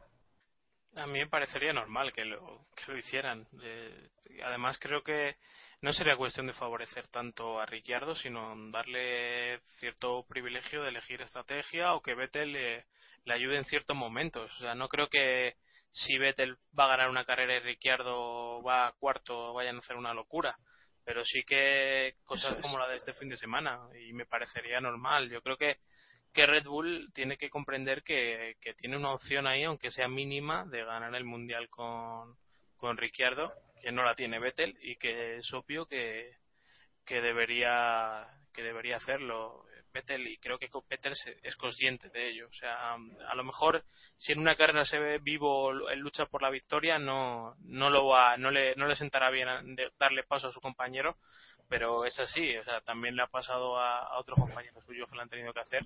A mí me parecería normal que lo, que lo hicieran. Eh, además, creo que no sería cuestión de favorecer tanto a Ricciardo, sino darle cierto privilegio de elegir estrategia o que Vettel le, le ayude en ciertos momentos. O sea, no creo que si Vettel va a ganar una carrera y Ricciardo va a cuarto vayan a hacer una locura. Pero sí que cosas es. como la de este fin de semana y me parecería normal. Yo creo que que Red Bull tiene que comprender que, que tiene una opción ahí, aunque sea mínima, de ganar el mundial con, con Ricciardo, que no la tiene Vettel y que es obvio que, que debería que debería hacerlo Vettel y creo que Vettel se- es consciente de ello. O sea, a lo mejor si en una carrera se ve vivo en lucha por la victoria, no no lo va, no le no le sentará bien darle paso a su compañero, pero es así. O sea, también le ha pasado a, a otros compañeros suyos que lo han tenido que hacer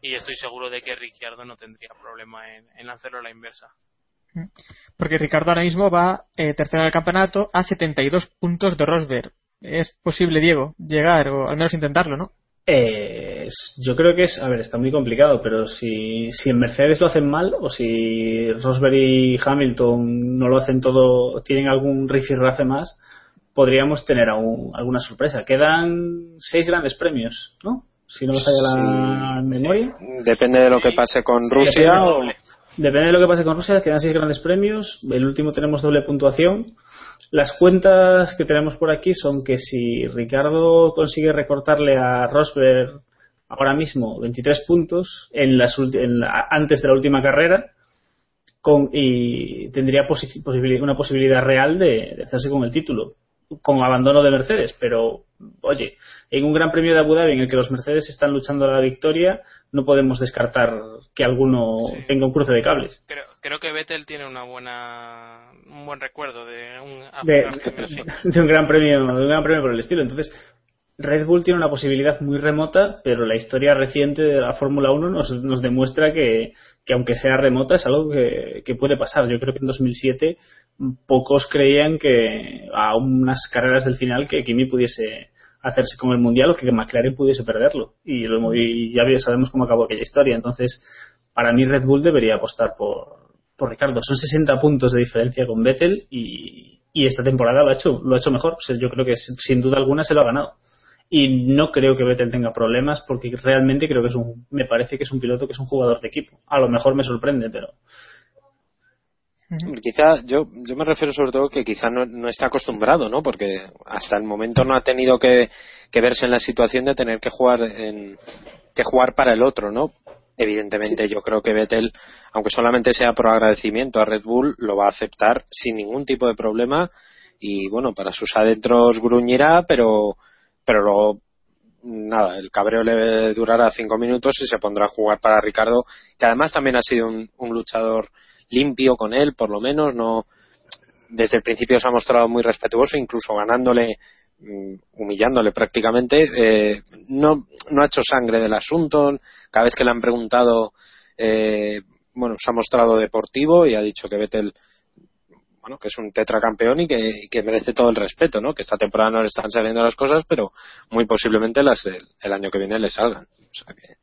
y estoy seguro de que Ricciardo no tendría problema en, en hacerlo a la inversa. Porque Ricardo ahora mismo va eh, tercero en el campeonato a 72 puntos de Rosberg. Es posible, Diego, llegar o al menos intentarlo, ¿no? Eh, es- yo creo que es, a ver, está muy complicado, pero si, si en Mercedes lo hacen mal o si Rosberg y Hamilton no lo hacen todo, tienen algún rifirrafe más, podríamos tener aún alguna sorpresa. Quedan seis grandes premios, ¿no? Si no me falla la memoria. Depende de lo que pase con Rusia Depende, o... depende de lo que pase con Rusia, quedan seis grandes premios. El último tenemos doble puntuación. Las cuentas que tenemos por aquí son que si Ricardo consigue recortarle a Rosberg ahora mismo 23 puntos en las en la- antes de la última carrera con, y tendría posi- posibili- una posibilidad real de, de hacerse con el título con abandono de Mercedes. Pero oye en un gran premio de Abu Dhabi en el que los Mercedes están luchando a la victoria no podemos descartar que alguno Sí. tenga un cruce de cables. Creo, creo que Vettel tiene una buena un buen recuerdo de un de un gran premio de un gran premio por el estilo. Entonces Red Bull tiene una posibilidad muy remota pero la historia reciente de la Fórmula 1 nos, nos demuestra que, que aunque sea remota es algo que, puede pasar yo creo que en 2007 pocos creían que a unas carreras del final que Kimi pudiese hacerse con el mundial o que McLaren pudiese perderlo y, lo y ya sabemos cómo acabó aquella historia entonces para mí Red Bull debería apostar por, por Ricardo. Son 60 puntos de diferencia con Vettel y, esta temporada lo ha hecho, lo ha hecho mejor. Yo creo que sin duda alguna se lo ha ganado. Y no creo que Vettel tenga problemas porque realmente creo que es un, me parece que es un piloto que es un jugador de equipo. A lo mejor me sorprende, pero Quizá, yo, yo me refiero sobre todo que quizá no, no está acostumbrado, ¿no? Porque hasta el momento no ha tenido que, que verse en la situación de tener que jugar en, que jugar para el otro, ¿no? Evidentemente yo creo que Vettel, aunque solamente sea por agradecimiento a Red Bull, lo va a aceptar sin ningún tipo de problema y bueno, para sus adentros gruñirá, pero, pero luego nada, el cabreo le durará cinco minutos y se pondrá a jugar para Ricardo, que además también ha sido un, luchador limpio con él, por lo menos, no desde el principio se ha mostrado muy respetuoso, incluso ganándole, mm, humillándole prácticamente, eh, no, no ha hecho sangre del asunto, cada vez que le han preguntado, eh, bueno, se ha mostrado deportivo y ha dicho que Vettel bueno, que es un tetracampeón y que, merece todo el respeto, ¿no? Que esta temporada no le están saliendo las cosas, pero muy posiblemente las el año que viene le salgan. O sea que,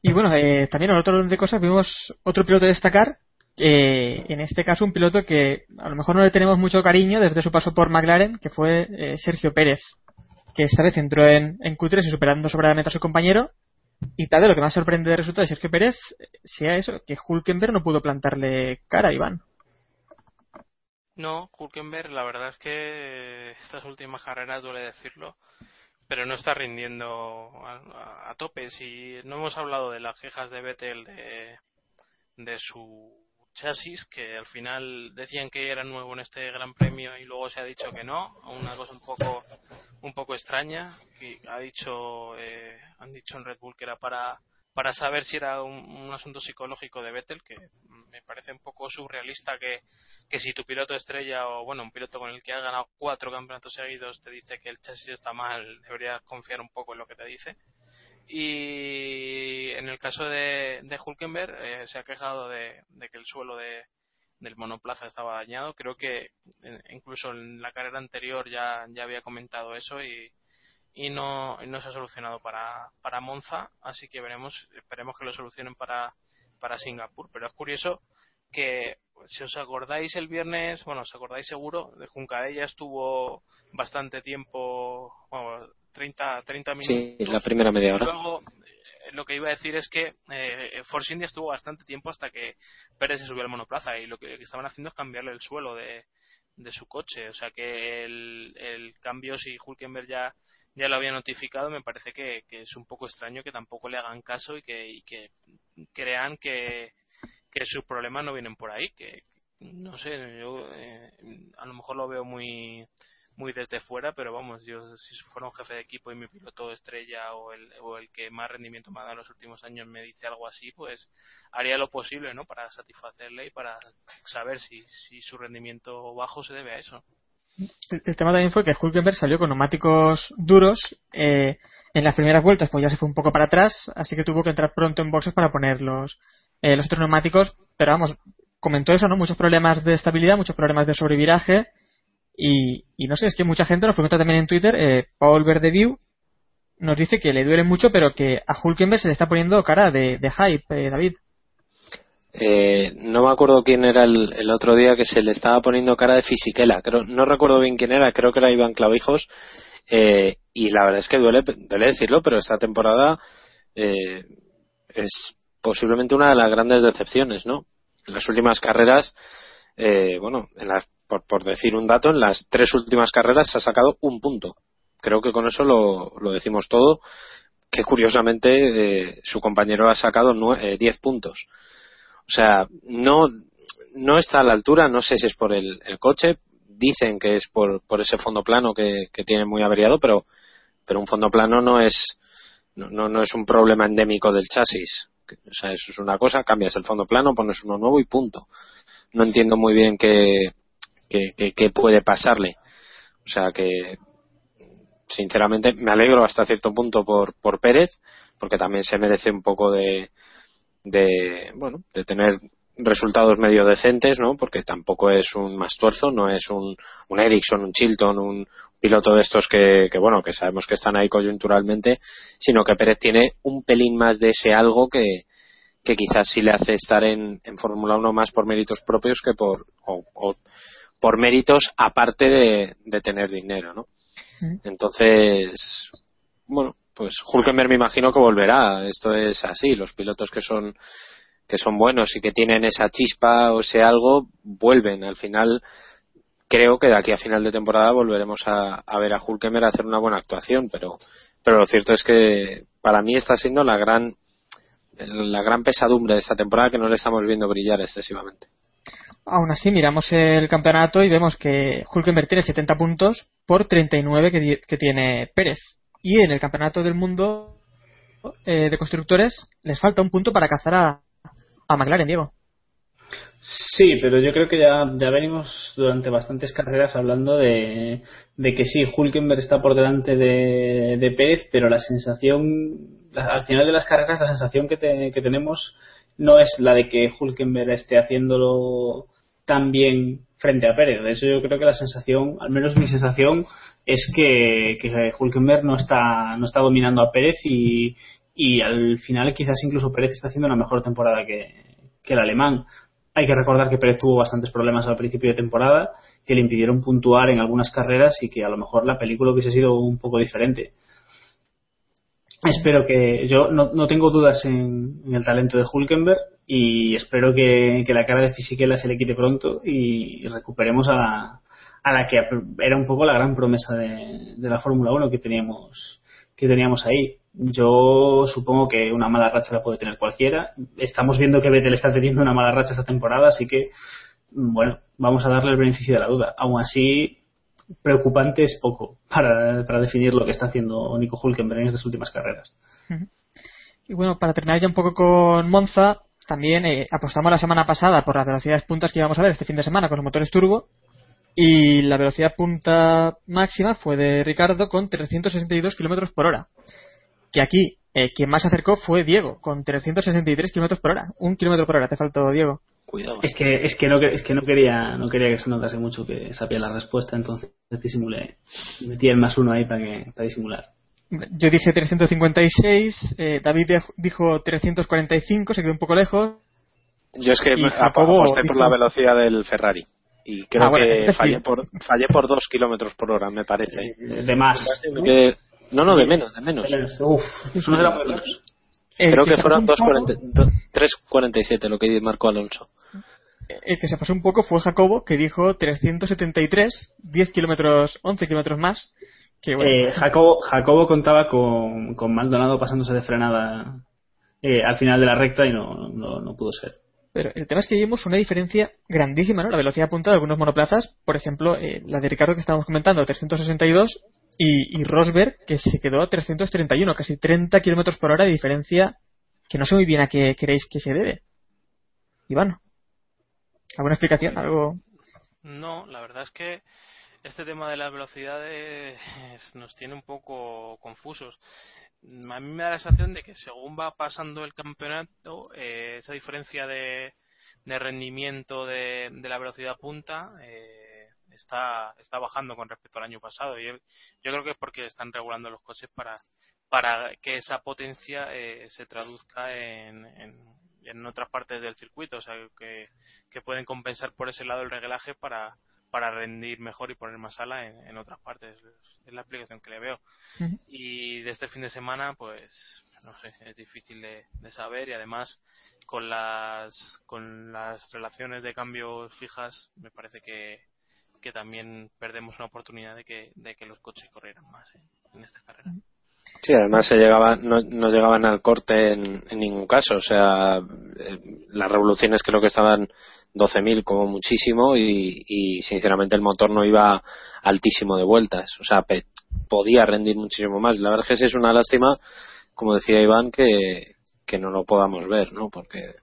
Y bueno, eh, también en otro de cosas vimos otro piloto destacar, eh, en este caso un piloto que a lo mejor no le tenemos mucho cariño desde su paso por McLaren, que fue eh, Sergio Pérez, que esta vez entró en, en Q3 y superando sobradamente a su compañero. Y tal vez lo que más sorprende del resultado de Sergio Pérez sea eso, que Hulkenberg no pudo plantarle cara a Iván. No, Hulkenberg, la verdad es que estas últimas carreras duele decirlo, pero no está rindiendo a, a- a tope. Si no hemos hablado de las quejas de Vettel de, de su chasis, que al final decían que era nuevo en este Gran Premio y luego se ha dicho que no, una cosa un poco un poco extraña, que ha dicho eh, han dicho en Red Bull que era para para saber si era un, un asunto psicológico de Vettel, que me parece un poco surrealista que, que si tu piloto estrella o bueno un piloto con el que has ganado cuatro campeonatos seguidos te dice que el chasis está mal deberías confiar un poco en lo que te dice y en el caso de, de Hulkenberg eh, se ha quejado de, que el suelo de, del monoplaza estaba dañado creo que incluso en la carrera anterior ya, había comentado eso y, y no, no se ha solucionado para, para Monza así que veremos esperemos que lo solucionen para para Singapur. Pero es curioso que, si os acordáis el viernes, bueno, os acordáis seguro, de Juncadella estuvo bastante tiempo, bueno, 30, 30 minutos. Sí, la primera media hora. Luego, eh, lo que iba a decir es que eh, Force India estuvo bastante tiempo hasta que Pérez se subió al monoplaza y lo que, que estaban haciendo es cambiarle el suelo de, de su coche. O sea que el, el cambio, si Hulkenberg ya, ya lo había notificado, me parece que, que es un poco extraño que tampoco le hagan caso y que, y que crean que, que sus problemas no vienen por ahí. Que no sé, yo eh, a lo mejor lo veo muy muy desde fuera, pero vamos, yo si fuera un jefe de equipo y mi piloto estrella o el, o el que más rendimiento me ha dado en los últimos años me dice algo así, pues haría lo posible, ¿no? Para satisfacerle y para saber si, si su rendimiento bajo se debe a eso. El, tema también fue que Hulkenberg salió con neumáticos duros. eh, en las primeras vueltas, pues ya se fue un poco para atrás, así que tuvo que entrar pronto en boxes para poner los, eh, los otros neumáticos. Pero vamos, comentó eso, ¿no? Muchos problemas de estabilidad, muchos problemas de sobreviraje. Y, y no sé, es que mucha gente nos pregunta también en Twitter, eh, Paul Verdeview nos dice que le duele mucho, pero que a Hulkenberg se le está poniendo cara de, hype, eh, David. Eh, no me acuerdo quién era el, el otro día que se le estaba poniendo cara de fisiquela. Creo, no recuerdo bien quién era, creo que era Iván Clavijos. Eh, y la verdad es que duele, duele decirlo, pero esta temporada eh, es posiblemente una de las grandes decepciones, ¿no? En las últimas carreras, eh, bueno, en las, por, por decir un dato, en las tres últimas carreras se ha sacado un punto. Creo que con eso lo, lo decimos todo. Que curiosamente eh, su compañero ha sacado nue- eh, 10 puntos. O sea, no, no está a la altura, no sé si es por el, el coche, dicen que es por, por ese fondo plano que, que tiene muy averiado, pero, pero un fondo plano no es, no, no, no es un problema endémico del chasis. O sea, eso es una cosa, cambias el fondo plano, pones uno nuevo y punto. No entiendo muy bien qué, qué, qué- puede pasarle. O sea que, sinceramente, me alegro hasta cierto punto por, por Pérez, porque también se merece un poco de, de, bueno, de tener resultados medio decentes, ¿no? Porque tampoco es un Mastuerzo, no es un, un Ericsson, un Chilton, un piloto de estos que, que, bueno, que sabemos que están ahí coyunturalmente, sino que Pérez tiene un pelín más de ese algo que, que quizás sí le hace estar en, en Fórmula 1 más por méritos propios que por, o, o por méritos aparte de, de tener dinero, ¿no? Entonces, bueno, pues Hulkenberg me imagino que volverá. Esto es así. Los pilotos que son que son buenos y que tienen esa chispa o ese algo vuelven. Al final, creo que de aquí a final de temporada volveremos a, a ver a Hulkenberg hacer una buena actuación, pero pero lo cierto es que para mí está siendo la gran la gran pesadumbre de esta temporada que no le estamos viendo brillar excesivamente. Aún así, miramos el campeonato y vemos que Hulkenberg tiene 70 puntos por 39 que, que tiene Pérez. Y en el campeonato del mundo eh, de constructores les falta un punto para cazar a, a McLaren, Diego. Sí, pero yo creo que ya, ya venimos durante bastantes carreras hablando de, de que sí, Hulkenberg está por delante de, Pérez, pero la sensación, al final de las carreras, la sensación que, te- que tenemos no es la de que Hulkenberg esté haciéndolo tan bien frente a Pérez. De hecho, yo creo que la sensación, al menos mi sensación, es que, que Hulkenberg no está, no está dominando a Pérez y, y al final quizás incluso Pérez está haciendo una mejor temporada que, que el alemán. Hay que recordar que Pérez tuvo bastantes problemas al principio de temporada que le impidieron puntuar en algunas carreras y que a lo mejor la película hubiese sido un poco diferente. Espero que. Yo no, no tengo dudas en, en el talento de Hulkenberg y espero que, que la cara de Fisichella se le quite pronto y recuperemos a la, a la que era un poco la gran promesa de, de la Fórmula 1 que teníamos, que teníamos ahí. Yo supongo que una mala racha la puede tener cualquiera. Estamos viendo que Vettel está teniendo una mala racha esta temporada, así que, bueno, vamos a darle el beneficio de la duda. Aún así, preocupante es poco para, para definir lo que está haciendo Nico Hulkenberg en estas últimas carreras. Y bueno, para terminar ya un poco con Monza, también eh, apostamos la semana pasada por las velocidades puntas que íbamos a ver este fin de semana con los motores turbo. Y la velocidad punta máxima fue de Ricardo con 362 kilómetros por hora. Que aquí, eh, quien más se acercó fue Diego, con 363 kilómetros por hora. Un kilómetro por hora, te faltó Diego. Cuidado. Es que, es que, no, es que no, quería, no quería que se notase mucho que sabía la respuesta, entonces disimulé. Metí el más uno ahí para, que, para disimular. Yo dije 356, eh, David dijo 345, se quedó un poco lejos. Yo es que Jacobo aposté por la velocidad del Ferrari. Y creo Ah, bueno, que sí. fallé por, fallé por dos kilómetros por hora, me parece. De, más. No, no, de menos, de menos. Uf, eso no era muy lejos. El Creo que fueron pasó un poco- 2.40 do- 3.47 lo que marcó Alonso. El que se pasó un poco fue Jacobo, que dijo 373, 10 kilómetros, 11 kilómetros más. Que bueno, Eh, Jacobo, Jacobo contaba con, con Maldonado pasándose de frenada eh, al final de la recta y no, no, no pudo ser. Pero el tema es que vimos una diferencia grandísima, ¿no? La velocidad punta de algunos monoplazas, por ejemplo, eh, la de Ricardo que estábamos comentando, 362, y, y Rosberg, que se quedó a 331, casi 30 kilómetros por hora de diferencia, que no sé muy bien a qué creéis que se debe. Iván, ¿alguna explicación? ¿Algo? No, la verdad es que este tema de las velocidades nos tiene un poco confusos. A mí me da la sensación de que según va pasando el campeonato, eh, esa diferencia de, de rendimiento de, de la velocidad punta eh, está, está bajando con respecto al año pasado. Y yo, creo que es porque están regulando los coches para, para que esa potencia eh, se traduzca en, en, en otras partes del circuito. O sea, que, que pueden compensar por ese lado el reglaje para, para rendir mejor y poner más ala en, en otras partes. Es la explicación que le veo. Y de este fin de semana, pues, no sé, es difícil de, de saber y además con las, con las relaciones de cambios fijas, me parece que, que también perdemos una oportunidad de que, de que los coches corrieran más en, en esta carrera. Sí, además se llegaba, no, no llegaban al corte en, en ningún caso. O sea, eh, las revoluciones creo que estaban 12.000 como muchísimo y, sinceramente el motor no iba altísimo de vueltas. O sea, pe- podía rendir muchísimo más. La verdad es que es una lástima, como decía Iván, que, que no lo podamos ver, ¿no? Porque,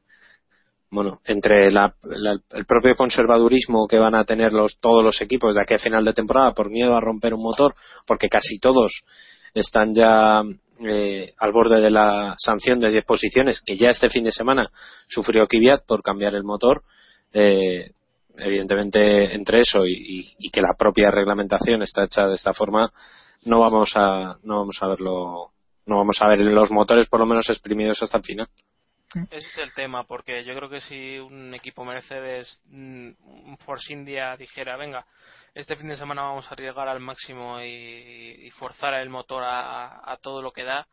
bueno, entre la- la- el propio conservadurismo que van a tener los, todos los equipos de aquí a final de temporada por miedo a romper un motor, porque casi todos están ya eh, al borde de la sanción de 10 posiciones, que ya este fin de semana sufrió Kvyat por cambiar el motor. Eh, evidentemente, entre eso y, y- y que la propia reglamentación está hecha de esta forma, no vamos a no vamos a verlo, no vamos a ver los motores por lo menos exprimidos hasta el final. Ese es el tema, porque yo creo que si un equipo Mercedes, mm, un Force India dijera, venga, este fin de semana vamos a arriesgar al máximo y, y forzar el motor a, a todo lo que da,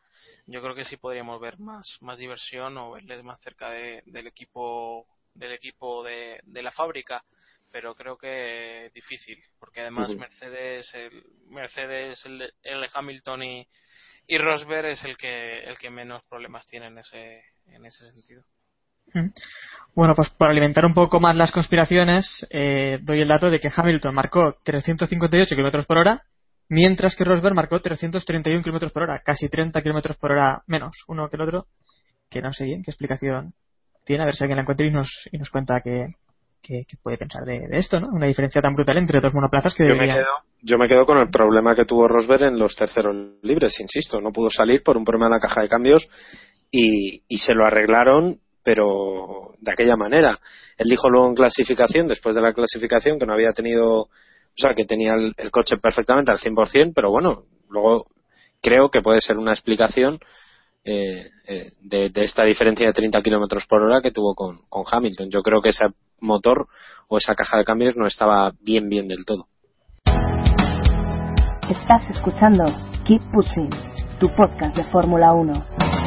yo creo que sí podríamos ver más, más diversión o verles más cerca de- del equipo del equipo de, de la fábrica pero creo que difícil porque además. Mercedes el Mercedes el, el Hamilton y, y Rosberg es el que el que menos problemas tiene en ese en ese sentido Bueno, pues para alimentar un poco más las conspiraciones, eh, doy el dato de que Hamilton marcó 358 kilómetros por hora, mientras que Rosberg marcó 331 kilómetros por hora, casi 30 kilómetros por hora menos uno que el otro, que no sé bien qué explicación tiene, a ver si alguien la encuentra y nos, y nos cuenta qué, qué- qué puede pensar de, de esto, ¿no? Una diferencia tan brutal entre dos monoplazas que Yo me, quedo, yo me quedo con el problema que tuvo Rosberg en los terceros libres, insisto. No pudo salir por un problema en la caja de cambios y, y se lo arreglaron, pero de aquella manera. Él dijo luego en clasificación, después de la clasificación, que no había tenido, o sea, que tenía el, coche perfectamente al 100%, pero bueno, luego creo que puede ser una explicación eh, eh, de, de esta diferencia de 30 kilómetros por hora que tuvo con, con Hamilton. Yo creo que ese motor o esa caja de cambios no estaba bien, bien del todo. Estás escuchando Keep Pushing, tu podcast de Fórmula 1.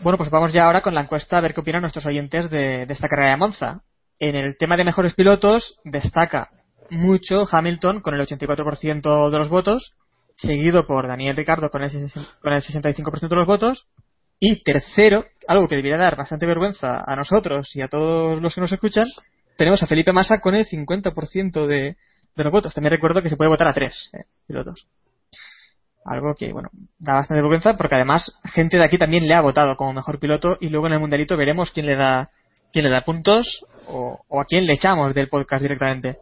Bueno, pues vamos ya ahora con la encuesta a ver qué opinan nuestros oyentes de, esta carrera de Monza. En el tema de mejores pilotos destaca mucho Hamilton con el 84% de los votos, seguido por Daniel Ricardo con el, con el 65% de los votos, y tercero, algo que debería dar bastante vergüenza a nosotros y a todos los que nos escuchan, tenemos a Felipe Massa con el 50% de, de los votos. También recuerdo que se puede votar a tres eh, pilotos. Algo que, bueno, da bastante vergüenza porque además gente de aquí también le ha votado como mejor piloto y luego en el mundialito veremos quién le da quién le da puntos o, a quién le echamos del podcast directamente.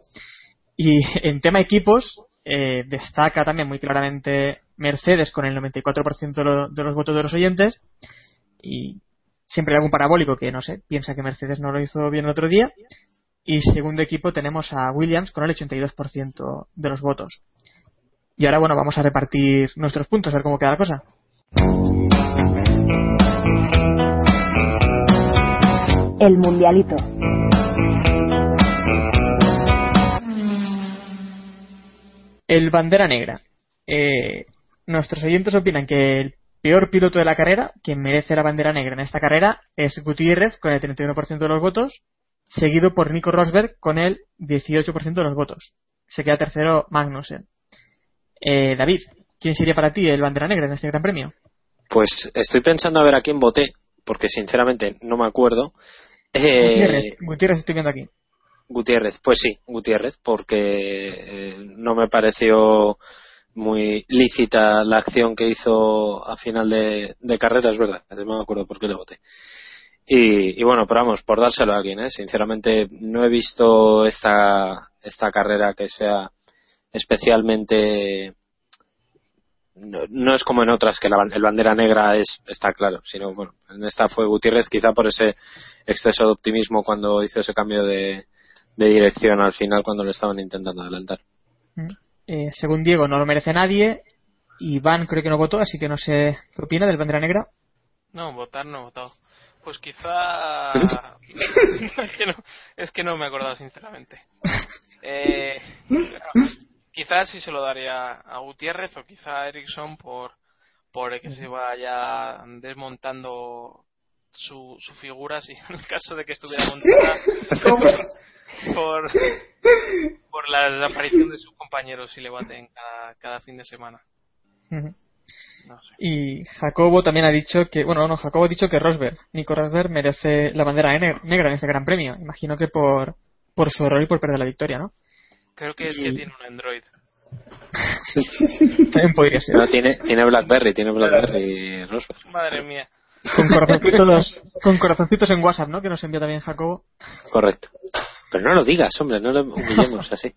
Y en tema equipos, eh, destaca también muy claramente Mercedes con el 94% de, lo- de los votos de los oyentes y siempre hay algún parabólico que, no sé, piensa que Mercedes no lo hizo bien el otro día. Y segundo equipo tenemos a Williams con el 82% de los votos. Y ahora, bueno, vamos a repartir nuestros puntos, a ver cómo queda la cosa. El Mundialito. El bandera negra. Eh, nuestros oyentes opinan que el peor piloto de la carrera, quien merece la bandera negra en esta carrera, es Gutiérrez con el 31% de los votos, seguido por Nico Rosberg con el 18% de los votos. Se queda tercero Magnussen. Eh, David, ¿quién sería para ti el bandera negra en este Gran Premio? Pues estoy pensando a ver a quién voté, porque sinceramente no me acuerdo. Eh, Gutiérrez, Gutiérrez estoy viendo aquí. Gutiérrez, pues sí, Gutiérrez, porque eh, no me pareció muy lícita la acción que hizo a final de, de carrera, es verdad, no me acuerdo por qué le voté. Y, y bueno, pero vamos, por dárselo a alguien, ¿eh? sinceramente no he visto esta, esta carrera que sea especialmente no, no es como en otras que la, el bandera negra es está claro sino bueno en esta fue Gutiérrez quizá por ese exceso de optimismo cuando hizo ese cambio de, de dirección al final cuando le estaban intentando adelantar Eh, según Diego, no lo merece nadie. Iván creo que no votó, así que no sé qué opina del bandera negra. No, votar no he votado. Pues quizá. es, que no, es que no me he acordado, sinceramente. Eh, quizás sí se lo daría a Gutiérrez o quizá a Ericsson por, por que se vaya desmontando su, su figura, si en el caso de que estuviera montada. por, por la desaparición de sus compañeros si le baten cada, cada fin de semana. Ujú. No sé. Y Jacobo también ha dicho que, bueno, no, Jacobo ha dicho que Rosberg, Nico Rosberg merece la bandera ne- negra en este Gran Premio. Imagino que por, por su error y por perder la victoria, ¿no? Creo que es que tiene un Android. También podría ser. No, tiene tiene BlackBerry tiene BlackBerry Rosberg Madre mía. Con corazoncitos, con corazoncitos en WhatsApp, ¿no? Que nos envía también Jacobo. correcto pero no lo digas hombre no lo humillemos así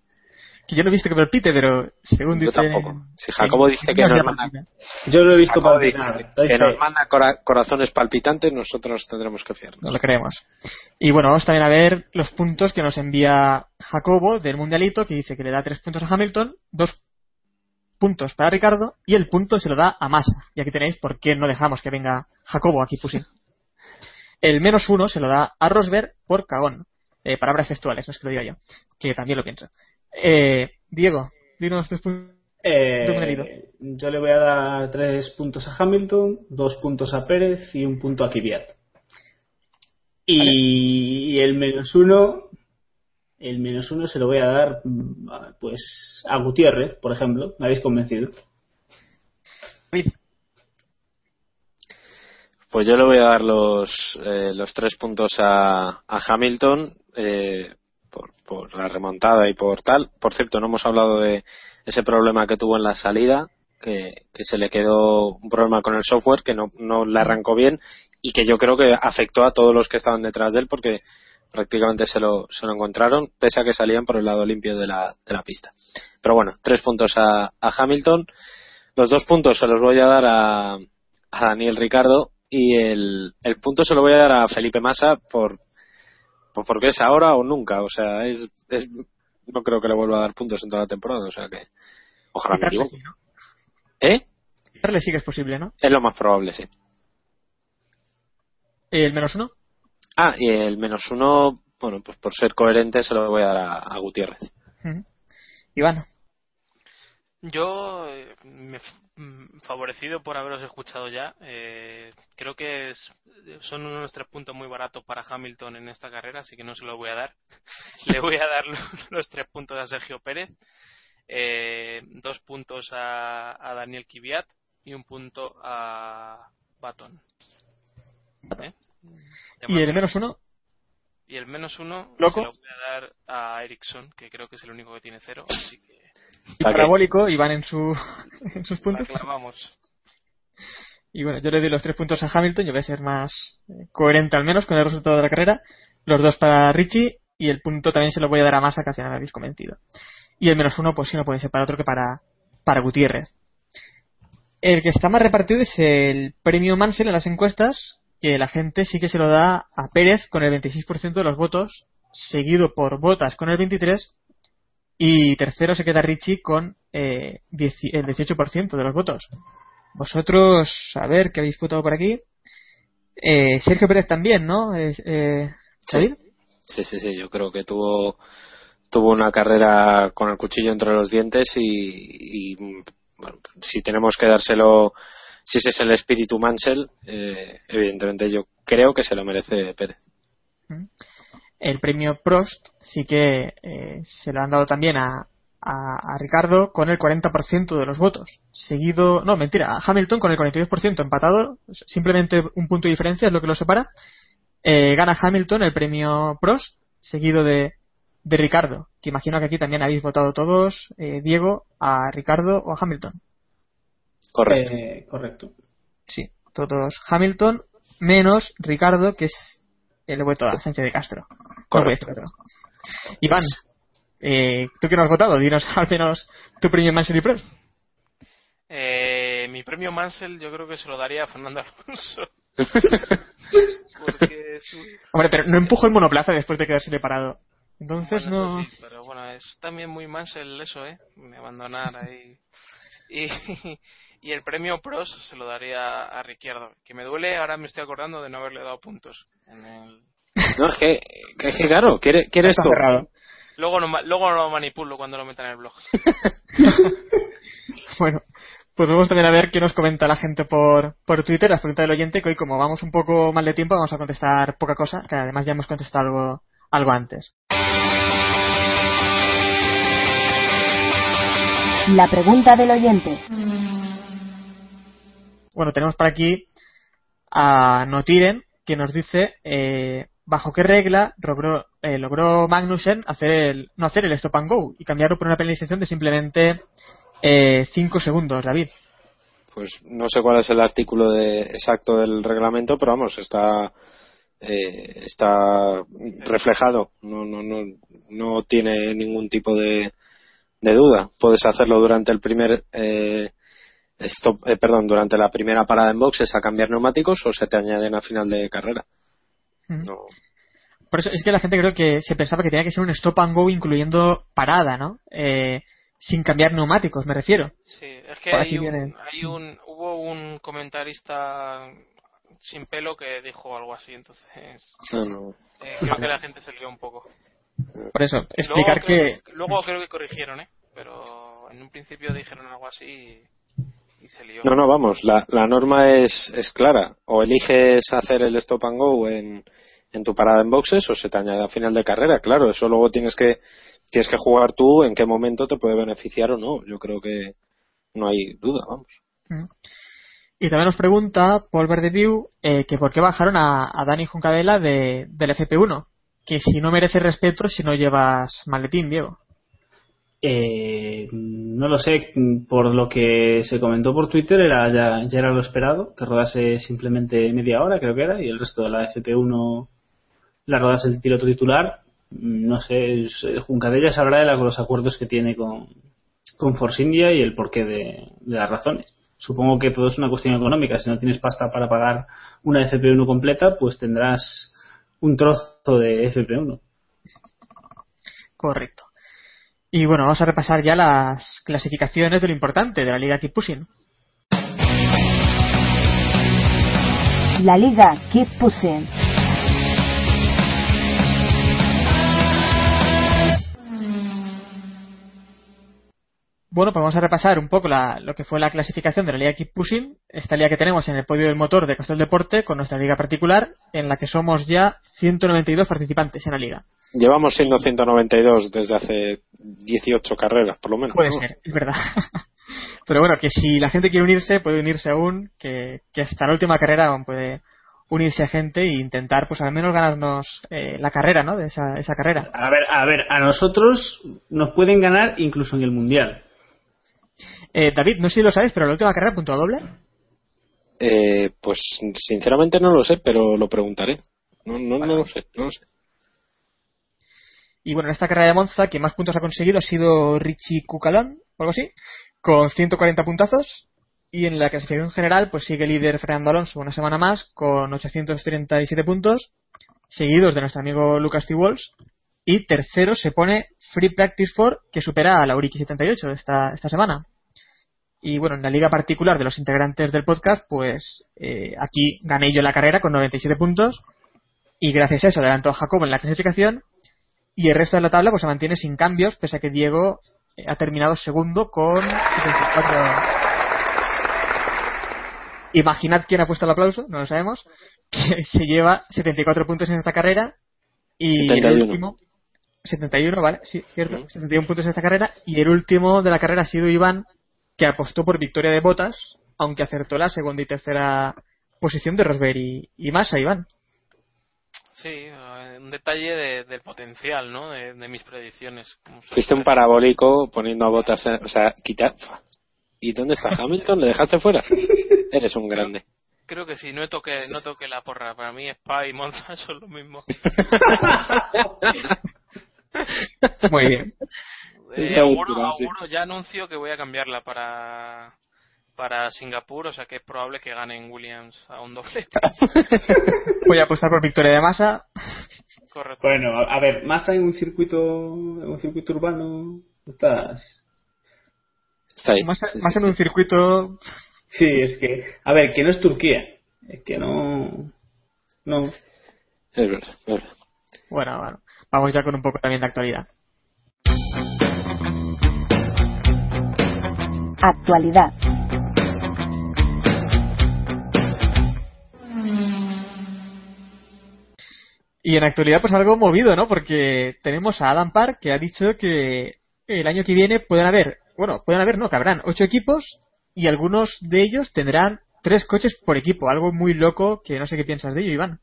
Que yo no he visto que me lo pite, pero según yo dice. tampoco si Jacobo dice que nos manda. Yo lo he visto doy que nos manda cora- corazones palpitantes nosotros tendremos que fiar No lo creemos. Y bueno, vamos también a ver los puntos que nos envía Jacobo del Mundialito, que dice que le da tres puntos a Hamilton, dos puntos para Ricardo y el punto se lo da a Massa. Y aquí tenéis por qué no dejamos que venga Jacobo aquí Pusin. El menos uno se lo da a Rosberg por cagón. Eh, palabras textuales, no es que lo diga yo, que también lo pienso. Eh, Diego, dinos tus puntos. Eh, yo le voy a dar tres puntos a Hamilton, dos puntos a Pérez y un punto a Kvyat. Y, y el menos uno, el menos uno se lo voy a dar, a- pues, a Gutiérrez, por ejemplo. Me habéis convencido. David. Pues yo le voy a dar los, eh, los tres puntos a, a Hamilton eh, por, la remontada y por tal. Por cierto, no hemos hablado de ese problema que tuvo en la salida, que, que se le quedó un problema con el software que no, no le arrancó bien y que yo creo que afectó a todos los que estaban detrás de él porque prácticamente se lo, se lo encontraron, pese a que salían por el lado limpio de la, de la pista. Pero bueno, tres puntos a, a Hamilton. Los dos puntos se los voy a dar a, a Daniel Ricardo y el, el punto se lo voy a dar a Felipe Massa por porque es ahora o nunca. O sea, es, es no creo que le vuelva a dar puntos en toda la temporada. O sea que ojalá me equivoque. sí, ¿no? ¿Eh? Sí que es posible, ¿no? Es lo más probable, sí. El menos uno. Ah, y el menos uno, bueno, pues por ser coherente se lo voy a dar a, a Gutiérrez. Ujú. Iván. Yo, eh, me favorecido por haberos escuchado ya, eh, creo que es- son unos tres puntos muy baratos para Hamilton en esta carrera, así que no se los voy a dar. Le voy a dar los, los tres puntos a Sergio Pérez, eh, dos puntos a, a Daniel Kvyat y un punto a Baton. ¿Eh? Y el menos uno. Y el menos uno ¿Loco? se lo voy a dar a Ericsson, que creo que es el único que tiene cero, así que Y parabólico, Iván en, su, en sus puntos. clavamos. Y bueno, yo le doy los tres puntos a Hamilton, yo voy a ser más eh, coherente al menos con el resultado de la carrera. Los dos para Richie y el punto también se lo voy a dar a Massa, que al me habéis convencido. Y el menos uno, pues sí, no puede ser para otro que para, para Gutiérrez. El que está más repartido es el premio Mansell en las encuestas, que la gente sí que se lo da a Pérez con el 26% de los votos, seguido por Botas con el 23%, y tercero se queda Richie con eh, el 18% de los votos. Vosotros, a ver, ¿qué habéis votado por aquí? Eh, Sergio Pérez también, ¿no? Eh, ¿David? Sí, sí, sí, yo creo que tuvo tuvo una carrera con el cuchillo entre los dientes y, y, bueno, si tenemos que dárselo, si ese es el espíritu Mansell, eh, evidentemente yo creo que se lo merece Pérez. El premio Prost sí que eh, se lo han dado también a, a, a Ricardo con el 40% de los votos. Seguido, no, mentira, a Hamilton con el 42% empatado, simplemente un punto de diferencia es lo que lo separa. Eh, gana Hamilton el premio Prost, seguido de, de Ricardo, que imagino que aquí también habéis votado todos, eh, Diego, a Ricardo o a Hamilton. Correcto. Eh, correcto. Sí, todos Hamilton, menos Ricardo, que es el voto a Sánchez de Castro. Correcto. A- Iván, eh, ¿tú qué no has votado? Dinos al menos tu premio Mansell y Prost. Eh, mi premio Mansell yo creo que se lo daría a Fernando Alonso. Hombre, pero no empujo el monoplaza después de quedarse parado. Entonces Bueno, no. sí, pero bueno, es también muy Mansell eso, ¿eh? De abandonar ahí. Y, y el premio Pros se lo daría a Ricciardo. Que me duele, ahora me estoy acordando de no haberle dado puntos. En el... No, es que, que, que claro, quiere, quiere esto. cerrado. luego, no, ma- luego lo manipulo cuando lo metan en el blog. Bueno, pues vamos también a ver qué nos comenta la gente por, por Twitter, las preguntas del oyente, que hoy como vamos un poco mal de tiempo vamos a contestar poca cosa, que además ya hemos contestado algo, algo antes. La pregunta del oyente. Bueno, tenemos por aquí a Notiren, que nos dice eh, bajo qué regla logró, eh, logró Magnussen hacer el, no hacer el stop and go y cambiarlo por una penalización de simplemente 5 segundos, David. Pues no sé cuál es el artículo de, exacto del reglamento, pero vamos, está eh, está reflejado, no, no, no, no tiene ningún tipo de, de duda. Puedes hacerlo durante el primer eh, stop, eh, perdón, durante la primera parada en boxes a cambiar neumáticos o se te añaden a final de carrera. Mm. No, Por eso es que la gente creo que se pensaba que tenía que ser un stop and go incluyendo parada, ¿no? Eh, sin cambiar neumáticos, me refiero. Sí, es que hay un, hay un, hubo un comentarista sin pelo que dijo algo así, entonces no, no. eh, creo que la gente se lió un poco. Por eso, explicar luego que... creo, luego creo que corrigieron, ¿eh? Pero en un principio dijeron algo así y, y se lió. No, no, vamos, la, la norma es, es clara. O eliges hacer el stop and go en, en tu parada en boxes o se te añade a final de carrera. Claro, eso luego tienes que, tienes que jugar tú en qué momento te puede beneficiar o no. Yo creo que no hay duda, vamos. Mm. Y también nos pregunta Paul Verdeview eh, que por qué bajaron a, a Dani Juncadela de, del FP1. Que si no merece respeto si no llevas maletín, Diego. Eh, no lo sé, por lo que se comentó por Twitter era ya, ya era lo esperado, que rodase simplemente media hora, creo que era, y el resto de la FP1 la rodase el piloto titular. No sé, es- Juncadella sabrá de los acuerdos que tiene con, con Force India y el porqué de, de las razones. Supongo que todo es una cuestión económica. Si no tienes pasta para pagar una FP1 completa, pues tendrás un trozo de FP1. Correcto. Y bueno, vamos a repasar ya las clasificaciones de lo importante de la Liga Keep Pushing. La liga Keep. Bueno, pues vamos a repasar un poco la- lo que fue la clasificación de la Liga Keep Pushing, esta liga que tenemos en el podio del motor de Castel Deporte con nuestra liga particular, en la que somos ya 192 participantes en la liga. Llevamos siendo 192 desde hace 18 carreras, por lo menos. Puede ¿no? ser, es verdad. Pero bueno, que si la gente quiere unirse, puede unirse aún, que, que hasta la última carrera aún puede unirse a gente e intentar, pues al menos ganarnos eh, la carrera, ¿no? De esa, esa carrera. A ver, a ver, a nosotros nos pueden ganar incluso en el Mundial. Eh, David, no sé si lo sabes, pero la última carrera punto doble. Eh, pues sinceramente no lo sé, pero lo preguntaré. No, no, no lo sé, no lo sé. Y bueno, en esta carrera de Monza, quien más puntos ha conseguido ha sido Richie Cucalón, o algo así, con 140 puntazos. Y en la clasificación general, pues sigue líder Fernando Alonso una semana más, con 837 puntos, seguidos de nuestro amigo Lucas T. Walsh. Y tercero se pone Free Practice 4, que supera a la Uriki 78 esta, esta semana. Y bueno, en la liga particular de los integrantes del podcast, pues eh, aquí gané yo la carrera con 97 puntos. y gracias a eso adelantó a Jacobo en la clasificación y el resto de la tabla pues se mantiene sin cambios pese a que Diego eh, ha terminado segundo con 74 Imaginad quién ha puesto el aplauso, no lo sabemos, que se lleva 74 puntos en esta carrera y el 71. último 71, vale, sí, cierto, 71 puntos en esta carrera y el último de la carrera ha sido Iván que apostó por victoria de Botas, aunque acertó la segunda y tercera posición de Rosberg y, y Massa, Iván. Sí, eh, un detalle de- del potencial, ¿no? De, de mis predicciones. Fuiste un parabólico poniendo a botas, o sea, quitar. ¿Y dónde está Hamilton? ¿Le dejaste fuera? Eres un grande. Creo que sí, no toqué, no toqué la porra. Para mí Spa y Monza son lo mismo. Muy bien. Eh, auguro, auguro, ya anuncio que voy a cambiarla para para Singapur, o sea que es probable que ganen Williams a un doblete. Voy a apostar por victoria de Massa. Correcto. Bueno, a, ver, más en un circuito, en un circuito urbano, estás. Está ahí. Sí, sí, en un sí. circuito Sí, es que, a ver, que no es Turquía, es que no, no. Es verdad, es verdad. Bueno, bueno, vamos ya con un poco también de actualidad. Actualidad. Y en actualidad, pues algo movido, ¿no? Porque tenemos a Adam Park que ha dicho que el año que viene pueden haber, bueno, pueden haber, no, que habrán ocho equipos y algunos de ellos tendrán tres coches por equipo. Algo muy loco que no sé qué piensas de ello, Iván.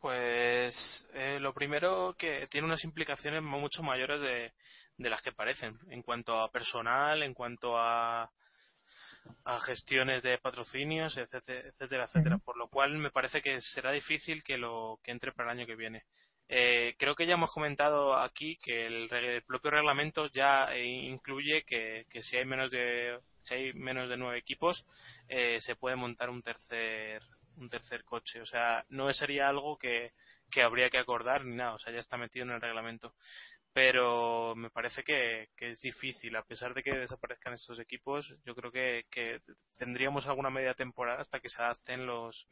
Pues eh, lo primero que tiene unas implicaciones mucho mayores de, de las que parecen en cuanto a personal, en cuanto a, a gestiones de patrocinios, etcétera, etcétera, etcétera. Por lo cual me parece que será difícil que lo que entre para el año que viene. Eh, creo que ya hemos comentado aquí que el, el propio reglamento ya eh, incluye que, que si hay menos de si hay menos de nueve equipos eh, se puede montar un tercer un tercer coche. O sea, no sería algo que, que habría que acordar ni nada. O sea, ya está metido en el reglamento. Pero me parece que, que es difícil. A pesar de que desaparezcan estos equipos, yo creo que, que tendríamos alguna media temporada hasta que se adapten los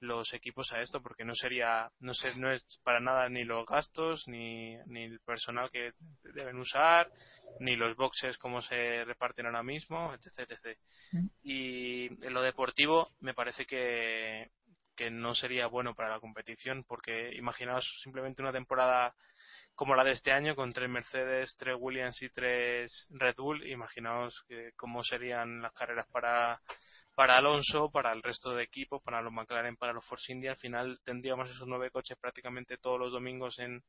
los equipos a esto porque no sería no sé no es para nada ni los gastos ni, ni el personal que deben usar ni los boxes como se reparten ahora mismo etc, etc. y en lo deportivo me parece que que no sería bueno para la competición porque imaginaos simplemente una temporada como la de este año con tres Mercedes, tres Williams y tres Red Bull, imaginaos que, cómo serían las carreras para para Alonso, para el resto de equipos, para los McLaren, para los Force India, al final tendríamos esos nueve coches prácticamente todos los domingos en,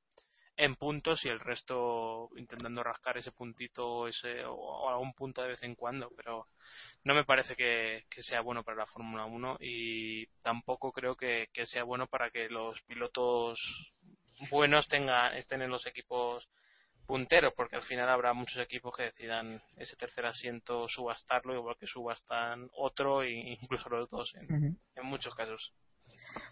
en puntos y el resto intentando rascar ese puntito ese, o algún punto de vez en cuando, pero no me parece que, que sea bueno para la Fórmula 1 y tampoco creo que, que sea bueno para que los pilotos buenos tengan, estén en los equipos punteros, porque al final habrá muchos equipos que decidan ese tercer asiento subastarlo, igual que subastan otro e incluso los dos en, en muchos casos.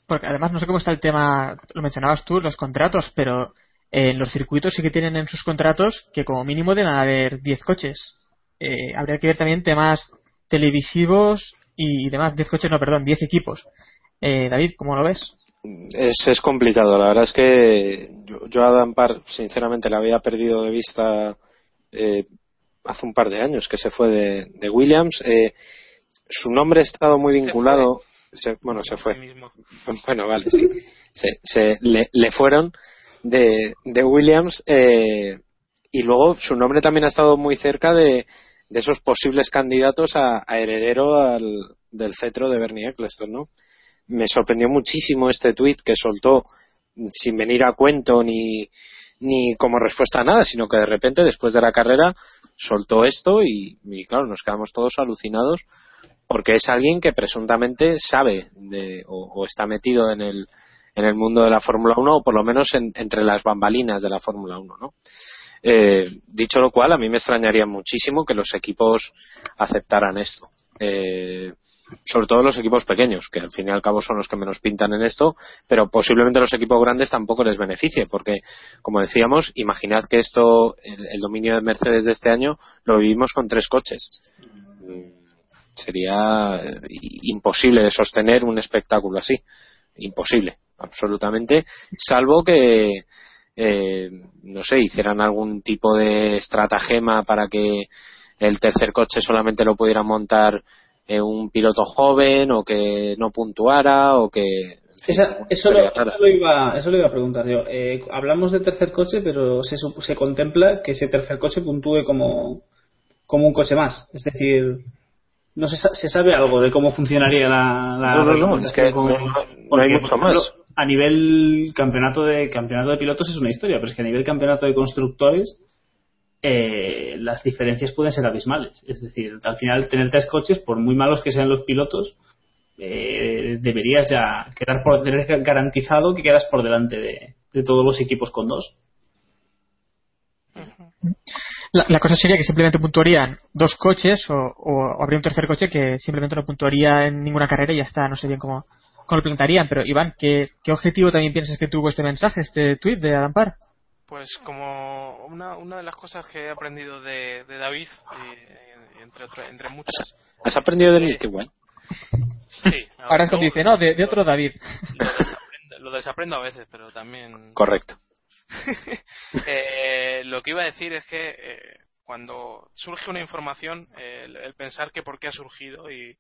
Porque además no sé cómo está el tema, lo mencionabas tú, los contratos, pero eh, en los circuitos sí que tienen en sus contratos que como mínimo deben haber 10 coches. Eh, habría que ver también temas televisivos y demás. 10 coches, no, perdón, 10 equipos. Eh, David, ¿cómo lo ves? Es, es complicado. La verdad es que yo, yo a Dan Parr, sinceramente, le había perdido de vista eh, hace un par de años que se fue de, de Williams. Eh, su nombre ha estado muy vinculado. se- bueno, se fue. mismo. Bueno, vale, sí. Se, se- le, le fueron de, de Williams eh, y luego su nombre también ha estado muy cerca de, de esos posibles candidatos a, a heredero al- del cetro de Bernie Eccleston, ¿no? Me sorprendió muchísimo este tuit que soltó sin venir a cuento ni, ni como respuesta a nada, sino que de repente después de la carrera soltó esto y, claro, nos quedamos todos alucinados porque es alguien que presuntamente sabe de, o está metido en el, en el mundo de la Fórmula 1 o por lo menos en- entre las bambalinas de la Fórmula 1, ¿no? Eh, dicho lo cual, a mí me extrañaría muchísimo que los equipos aceptaran esto. Eh, sobre todo los equipos pequeños, que al fin y al cabo son los que menos pintan en esto, pero posiblemente los equipos grandes tampoco les beneficie, porque, como decíamos, imaginad que esto, el, dominio de Mercedes de este año, lo vivimos con tres coches. Mm, Sería eh, imposible de sostener un espectáculo así. Imposible, absolutamente, salvo que, eh, no sé, hicieran algún tipo de estratagema para que el tercer coche solamente lo pudiera montar eh, un piloto joven o que no puntuara o que Esa- eso, lo, eso lo iba, eso lo iba a preguntar yo. Eh, hablamos de tercer coche, pero se, se contempla que ese tercer coche puntúe como, como un coche más. Es decir, no se, sa- se sabe algo de cómo funcionaría la, la No, no, no, es que reglamentación con- no- no hay mucho más. A nivel campeonato de campeonato de pilotos es una historia, pero es que a nivel campeonato de constructores eh, las diferencias pueden ser abismales. Es decir, al final tener tres coches, por muy malos que sean los pilotos, eh, deberías ya quedar por tener garantizado que quedas por delante de, de todos los equipos con dos. La, la cosa sería que simplemente puntuarían dos coches o, o habría un tercer coche que simplemente no puntuaría en ninguna carrera y ya está, no sé bien cómo, cómo lo plantearían. Pero Iván, ¿qué, qué objetivo también piensas que tuvo este mensaje, este tweet de Adam Parr? Pues como una, una de las cosas que he aprendido de, de David, y, y entre, entre muchas, ¿Has aprendido de mí? Qué guay. sí, Ahora es cuando dice, no, de, de otro David. lo desaprendo, lo desaprendo a veces, pero también Correcto. Eh, lo que iba a decir es que eh, cuando surge una información, el, el pensar que por qué ha surgido y,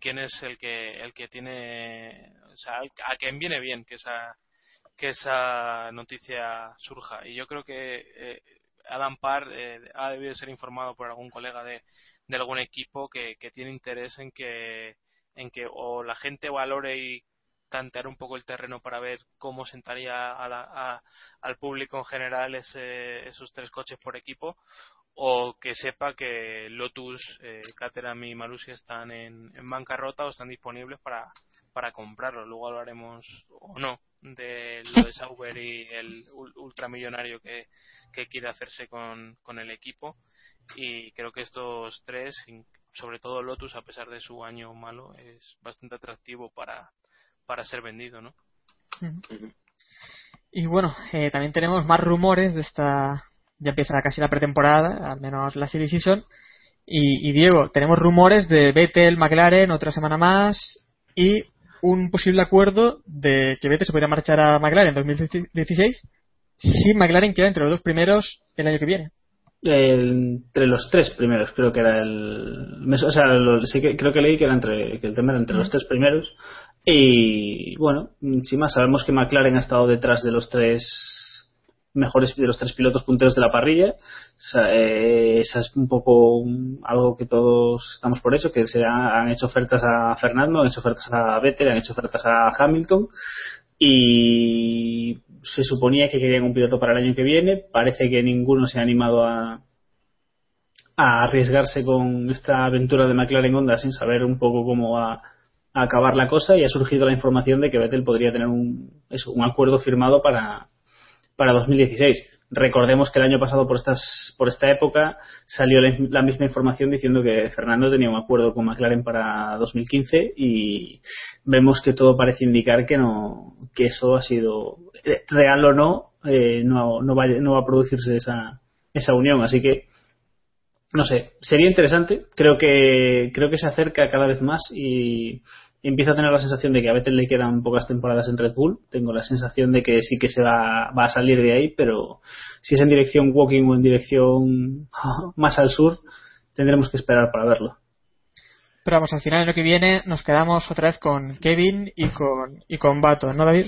quién es el que el que tiene, o sea, a quien viene bien que esa que esa noticia surja. Y yo creo que eh, Adam Parr eh, ha debido ser informado por algún colega de, de algún equipo que, que tiene interés en que en que o la gente valore y tantear un poco el terreno para ver cómo sentaría a la- a- al público en general ese- esos tres coches por equipo o que sepa que Lotus, eh, Caterham y Malusia están en, bancarrota o están disponibles para, para comprarlo. Luego hablaremos o no de lo de Sauber y el ul- ultramillonario que, que quiere hacerse con, con el equipo y creo que estos tres, sobre todo Lotus, a pesar de su año malo, es bastante atractivo para, para ser vendido, ¿no? Y bueno, eh, también tenemos más rumores de esta. Ya empieza casi la pretemporada, al menos la serie season. Y, y Diego, tenemos rumores de Vettel, McLaren, otra semana más. Y un posible acuerdo de que Vettel se podría marchar a McLaren en 2016 si McLaren queda entre los dos primeros el año que viene. El- entre los tres primeros, creo que era el. O sea, lo- sí que, creo que leí que, era entre, que el tema era entre los tres primeros. Y bueno, sin más, sabemos que McLaren ha estado detrás de los tres mejores de los tres pilotos punteros de la parrilla. O sea, eh, esa es un poco un- algo que todos estamos por eso, que se ha- han hecho ofertas a Fernando, han hecho ofertas a Vettel, han hecho ofertas a Hamilton y se suponía que querían un piloto para el año que viene. Parece que ninguno se ha animado a, arriesgarse con esta aventura de McLaren Honda sin saber un poco cómo va a acabar la cosa y ha surgido la información de que Vettel podría tener un, eso, un acuerdo firmado para, para 2016. Recordemos que el año pasado por estas por esta época salió la, la misma información diciendo que Fernando tenía un acuerdo con McLaren para 2015 y vemos que todo parece indicar que no que eso ha sido real o no eh, no, no, va, no va a producirse esa, esa unión. Así que no sé sería interesante. Creo que creo que se acerca cada vez más y empiezo a tener la sensación de que a Vettel le quedan pocas temporadas en Red Bull. Tengo la sensación de que sí que se va, va a salir de ahí pero si es en dirección walking o en dirección más al sur tendremos que esperar para verlo. Pero vamos, al final, el año que viene, nos quedamos otra vez con Kevin y con, y con Bato, ¿no, David?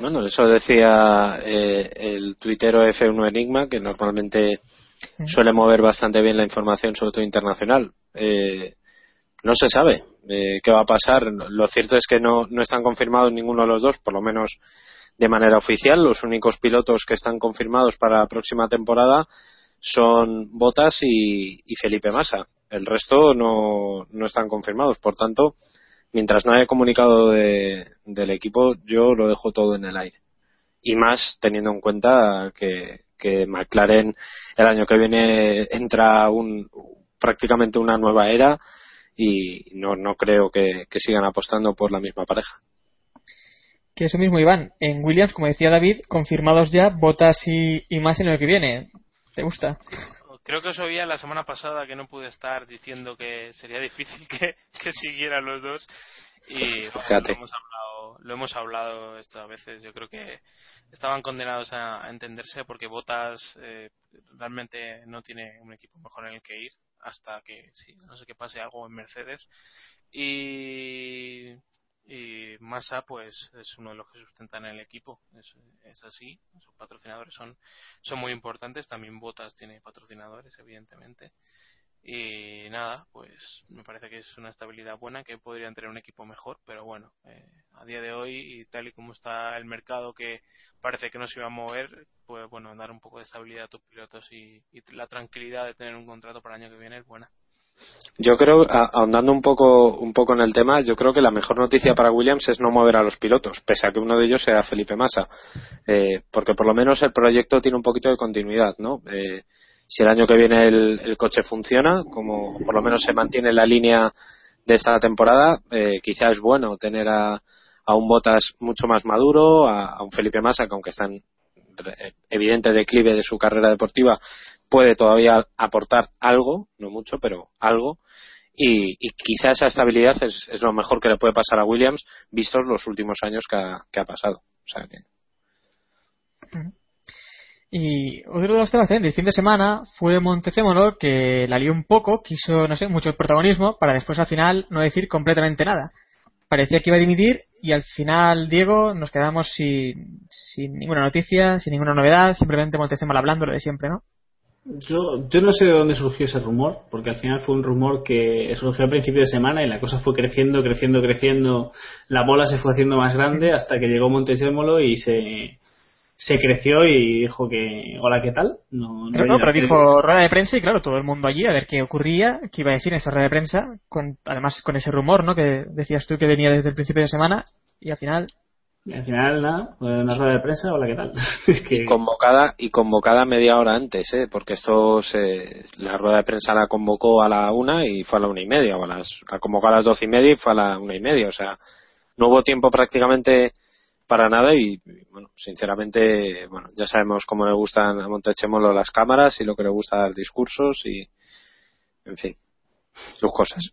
Bueno, eso decía eh, el tuitero F1 Enigma, que normalmente suele mover bastante bien la información, sobre todo internacional. Eh, no se sabe eh, qué va a pasar. Lo cierto es que no, no están confirmados ninguno de los dos, por lo menos de manera oficial. Los únicos pilotos que están confirmados para la próxima temporada son Botas y, y Felipe Massa. El resto no, no están confirmados. Por tanto, mientras no haya comunicado de- del equipo, yo lo dejo todo en el aire. Y más teniendo en cuenta que, que McLaren el año que viene entra un, prácticamente una nueva era y no, no creo que, sigan apostando por la misma pareja. Que eso mismo, Iván. En Williams, como decía David, confirmados ya Botas y, y más en el que viene. ¿Te gusta? Creo que os oía la semana pasada que no pude estar diciendo que sería difícil que, que siguieran los dos Y bueno, lo hemos hablado, lo hemos hablado esto a veces. Yo creo que estaban condenados a, a entenderse porque Botas eh, realmente no tiene un equipo mejor en el que ir hasta que sí, no sé qué pase algo en Mercedes. Y, y Massa pues es uno de los que sustentan el equipo. Es, así. Sus patrocinadores son, son muy importantes. También Botas tiene patrocinadores, evidentemente. Y nada, pues me parece que es una estabilidad buena, que podrían tener un equipo mejor, pero bueno, eh, a día de hoy y tal y como está el mercado que parece que no se iba a mover, pues bueno, dar un poco de estabilidad a tus pilotos y, y la tranquilidad de tener un contrato para el año que viene es buena. Yo creo, ahondando un poco, un poco en el tema, yo creo que la mejor noticia para Williams es no mover a los pilotos, pese a que uno de ellos sea Felipe Massa, Eh, porque por lo menos el proyecto tiene un poquito de continuidad, ¿no? Eh, si el año que viene el, coche funciona, como por lo menos se mantiene la línea de esta temporada, eh, quizá es bueno tener a, a un Botas mucho más maduro, a, a un Felipe Massa, que aunque está en re- evidente declive de su carrera deportiva, puede todavía aportar algo, no mucho, pero algo. Y, quizá esa estabilidad es, lo mejor que le puede pasar a Williams, vistos los últimos años que ha, que ha pasado. O sea que, Y otro de los temas del fin de semana fue Montecémolo, que la lió un poco, quiso, no sé, mucho protagonismo, para después al final no decir completamente nada. Parecía que iba a dimitir y al final, Diego, nos quedamos sin, sin ninguna noticia, sin ninguna novedad, simplemente Montecémolo hablando lo de siempre, ¿no? Yo, yo no sé de dónde surgió ese rumor, porque al final fue un rumor que surgió a principio de semana y la cosa fue creciendo, creciendo, creciendo. La bola se fue haciendo más grande hasta que llegó Montesémolo y se, se creció y dijo que, hola, ¿qué tal? No, no Pero, no, pero dijo rueda de prensa y claro, todo el mundo allí a ver qué ocurría, qué iba a decir en esa rueda de prensa, con, además con ese rumor, ¿no? Que decías tú que venía desde el principio de semana y al final Y al final, nada, fue una rueda de prensa, hola, ¿qué tal? es que, convocada y convocada media hora antes, ¿eh? porque esto se, la rueda de prensa la convocó a la una y fue a la una y media, o a las, la convocó a las doce y media y fue a la una y media, o sea, no hubo tiempo prácticamente para nada y, y, bueno, sinceramente, bueno, ya sabemos cómo le gustan a Montechemolo las cámaras y lo que le gusta dar discursos y, en fin, sus cosas.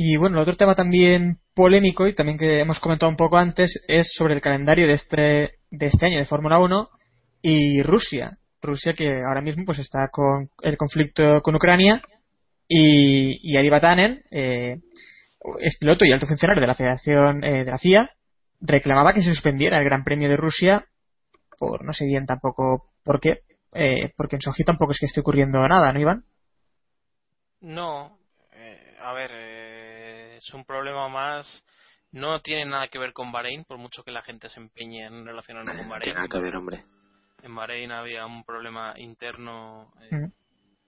Y bueno, el otro tema también polémico y también que hemos comentado un poco antes es sobre el calendario de este, de este año de Fórmula 1 y Rusia. Rusia que ahora mismo pues está con el conflicto con Ucrania y, y Ari Vatanen, eh, es piloto y alto funcionario de la Federación eh, de la FIA, reclamaba que se suspendiera el Gran Premio de Rusia por no sé bien tampoco por qué, eh, porque en Sochi tampoco es que esté ocurriendo nada, ¿no, Iván? No, eh, a ver, es un problema más. No tiene nada que ver con Bahrein, por mucho que la gente se empeñe en relacionarlo con Bahrein. Tiene nada que ver, hombre. En Bahrein había un problema interno eh, Mm.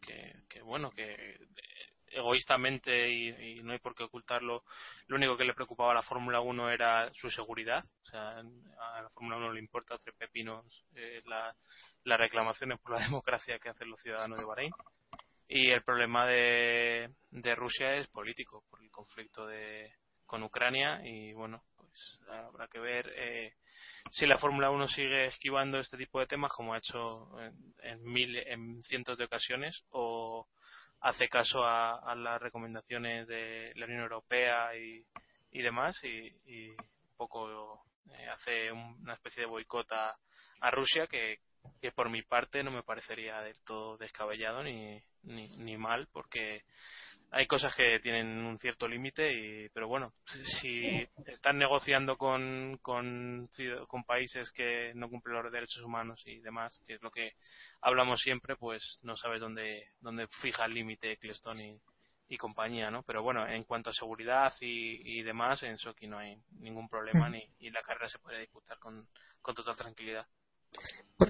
que, que, bueno, que eh, egoístamente y, y no hay por qué ocultarlo, lo único que le preocupaba a la Fórmula 1 era su seguridad. O sea, a la Fórmula 1 le importa tres pepinos eh, la- las reclamaciones por la democracia que hacen los ciudadanos de Bahrein. Y el problema de, de Rusia es político, por el conflicto de, con Ucrania. Y bueno, pues habrá que ver eh, si la Fórmula 1 sigue esquivando este tipo de temas, como ha hecho en, en mil, en cientos de ocasiones, o hace caso a, las recomendaciones de la Unión Europea y, y demás, y, y un poco eh, hace un- una especie de boicot a, a Rusia que, que por mi parte no me parecería del todo descabellado ni, ni, ni mal, porque hay cosas que tienen un cierto límite, y pero bueno, si están negociando con, con, con países que no cumplen los derechos humanos y demás, que es lo que hablamos siempre, pues no sabes dónde, dónde fija el límite Eccleston y, y compañía, ¿no? Pero bueno, en cuanto a seguridad y, y demás, en Sochi no hay ningún problema ni, y la carrera se puede disputar con, con total tranquilidad.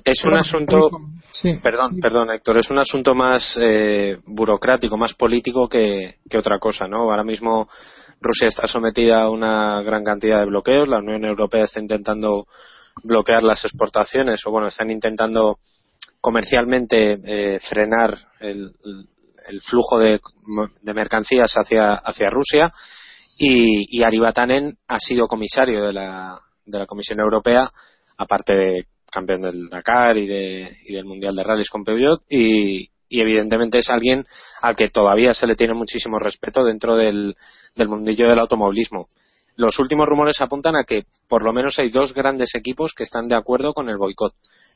Es un asunto, Sí. perdón, perdón, Héctor, es un asunto más eh, burocrático, más político que, que otra cosa, ¿no? Ahora mismo Rusia está sometida a una gran cantidad de bloqueos, la Unión Europea está intentando bloquear las exportaciones, o bueno, están intentando comercialmente eh, frenar el, el flujo de, de mercancías hacia, hacia Rusia y, y Ari Vatanen ha sido comisario de la, de la Comisión Europea, aparte de campeón del Dakar y, de, y del Mundial de Rallys con Peugeot y, y evidentemente es alguien al que todavía se le tiene muchísimo respeto dentro del, del mundillo del automovilismo. Los últimos rumores apuntan a que por lo menos hay dos grandes equipos que están de acuerdo con el boicot,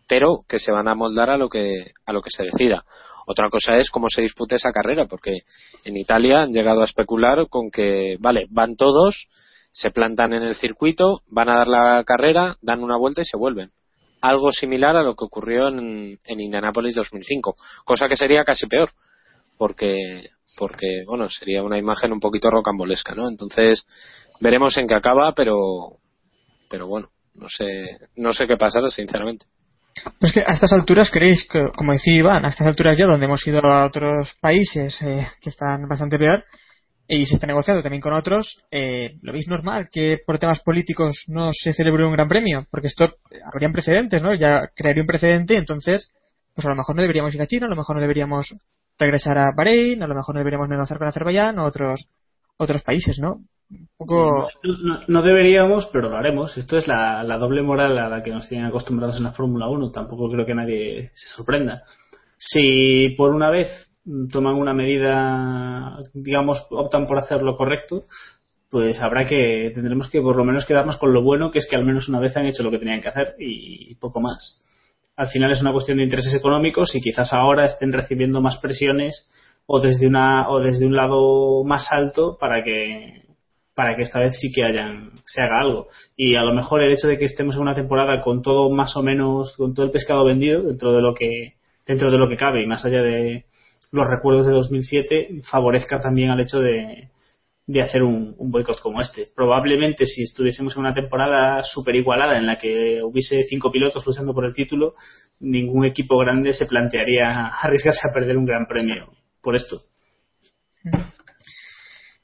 pero que se van a moldar a lo que, a lo que se decida. Otra cosa es cómo se dispute esa carrera, porque en Italia han llegado a especular con que, vale, van todos, se plantan en el circuito, van a dar la carrera, dan una vuelta y se vuelven. Algo similar a lo que ocurrió en, en Indianápolis 2005, cosa que sería casi peor, porque, porque, bueno, sería una imagen un poquito rocambolesca, ¿no? Entonces, veremos en qué acaba, pero, pero bueno, no sé, no sé qué pasará, sinceramente. Pues que a estas alturas queréis, que, como decía Iván, a estas alturas ya donde hemos ido a otros países eh, que están bastante peor y se está negociando también con otros, eh, ¿lo veis normal que por temas políticos no se celebre un gran premio? Porque esto habrían precedentes, ¿no? Ya crearía un precedente, entonces, pues a lo mejor no deberíamos ir a China, a lo mejor no deberíamos regresar a Bahrein, a lo mejor no deberíamos negociar con Azerbaiyán o otros, otros países, ¿no? Un poco... No, no- no deberíamos, pero lo haremos. Esto es la, la doble moral a la que nos tienen acostumbrados en la Fórmula 1. Tampoco creo que nadie se sorprenda. Si por una vez toman una medida, digamos, optan por hacer lo correcto, pues habrá que, tendremos que por lo menos quedarnos con lo bueno, que es que al menos una vez han hecho lo que tenían que hacer y poco más. Al final es una cuestión de intereses económicos y quizás ahora estén recibiendo más presiones o desde una o desde un lado más alto para que para que esta vez sí que hayan se haga algo y a lo mejor el hecho de que estemos en una temporada con todo más o menos con todo el pescado vendido dentro de lo que dentro de lo que cabe y más allá de los recuerdos de 2007 favorezca también al hecho de, de hacer un, boicot como este. Probablemente si estuviésemos en una temporada súper igualada en la que hubiese cinco pilotos luchando por el título, ningún equipo grande se plantearía arriesgarse a perder un gran premio por esto.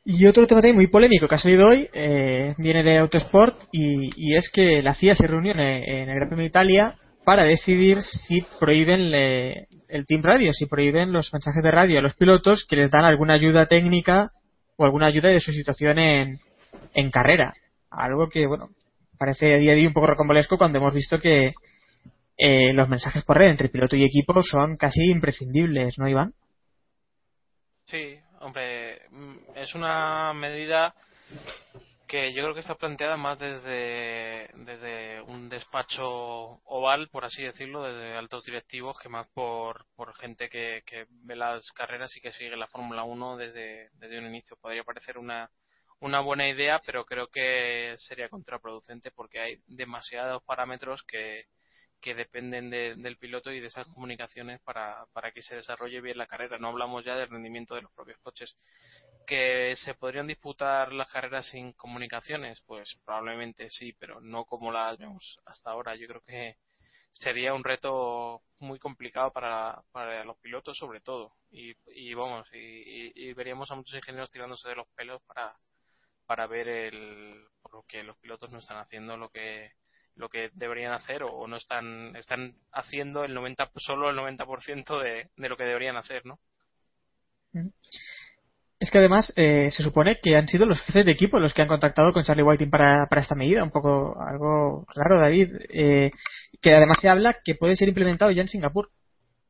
Y otro tema también muy polémico que ha salido hoy eh, viene de Autosport y, y es que la FIA se reunió en el Gran Premio de Italia para decidir si prohíben le- el Team Radio, si prohíben los mensajes de radio a los pilotos que les dan alguna ayuda técnica o alguna ayuda de su situación en, en carrera. Algo que, bueno, parece día a día un poco rocambolesco cuando hemos visto que eh, los mensajes por red entre piloto y equipo son casi imprescindibles, ¿no, Iván? Sí, hombre, mm, es una medida que yo creo que está planteada más desde, desde un despacho oval, por así decirlo, desde altos directivos, que más por, por gente que, que ve las carreras y que sigue la Fórmula 1 desde, desde un inicio. Podría parecer una, una buena idea, pero creo que sería contraproducente porque hay demasiados parámetros que, que dependen de- del piloto y de esas comunicaciones para, para que se desarrolle bien la carrera. No hablamos ya del rendimiento de los propios coches. ¿Que se podrían disputar las carreras sin comunicaciones? Pues probablemente sí, pero no como las vemos hasta ahora. Yo creo que sería un reto muy complicado para, para los pilotos sobre todo. Y, y vamos, y, y- veríamos a muchos ingenieros tirándose de los pelos para, para ver el, por qué los pilotos no están haciendo lo que lo que deberían hacer o, no están están haciendo el 90 solo el 90% de, de lo que deberían hacer, ¿no? Es que además eh, se supone que han sido los jefes de equipo los que han contactado con Charlie Whiting para, para esta medida, un poco algo raro, David, eh, que además se habla que puede ser implementado ya en Singapur.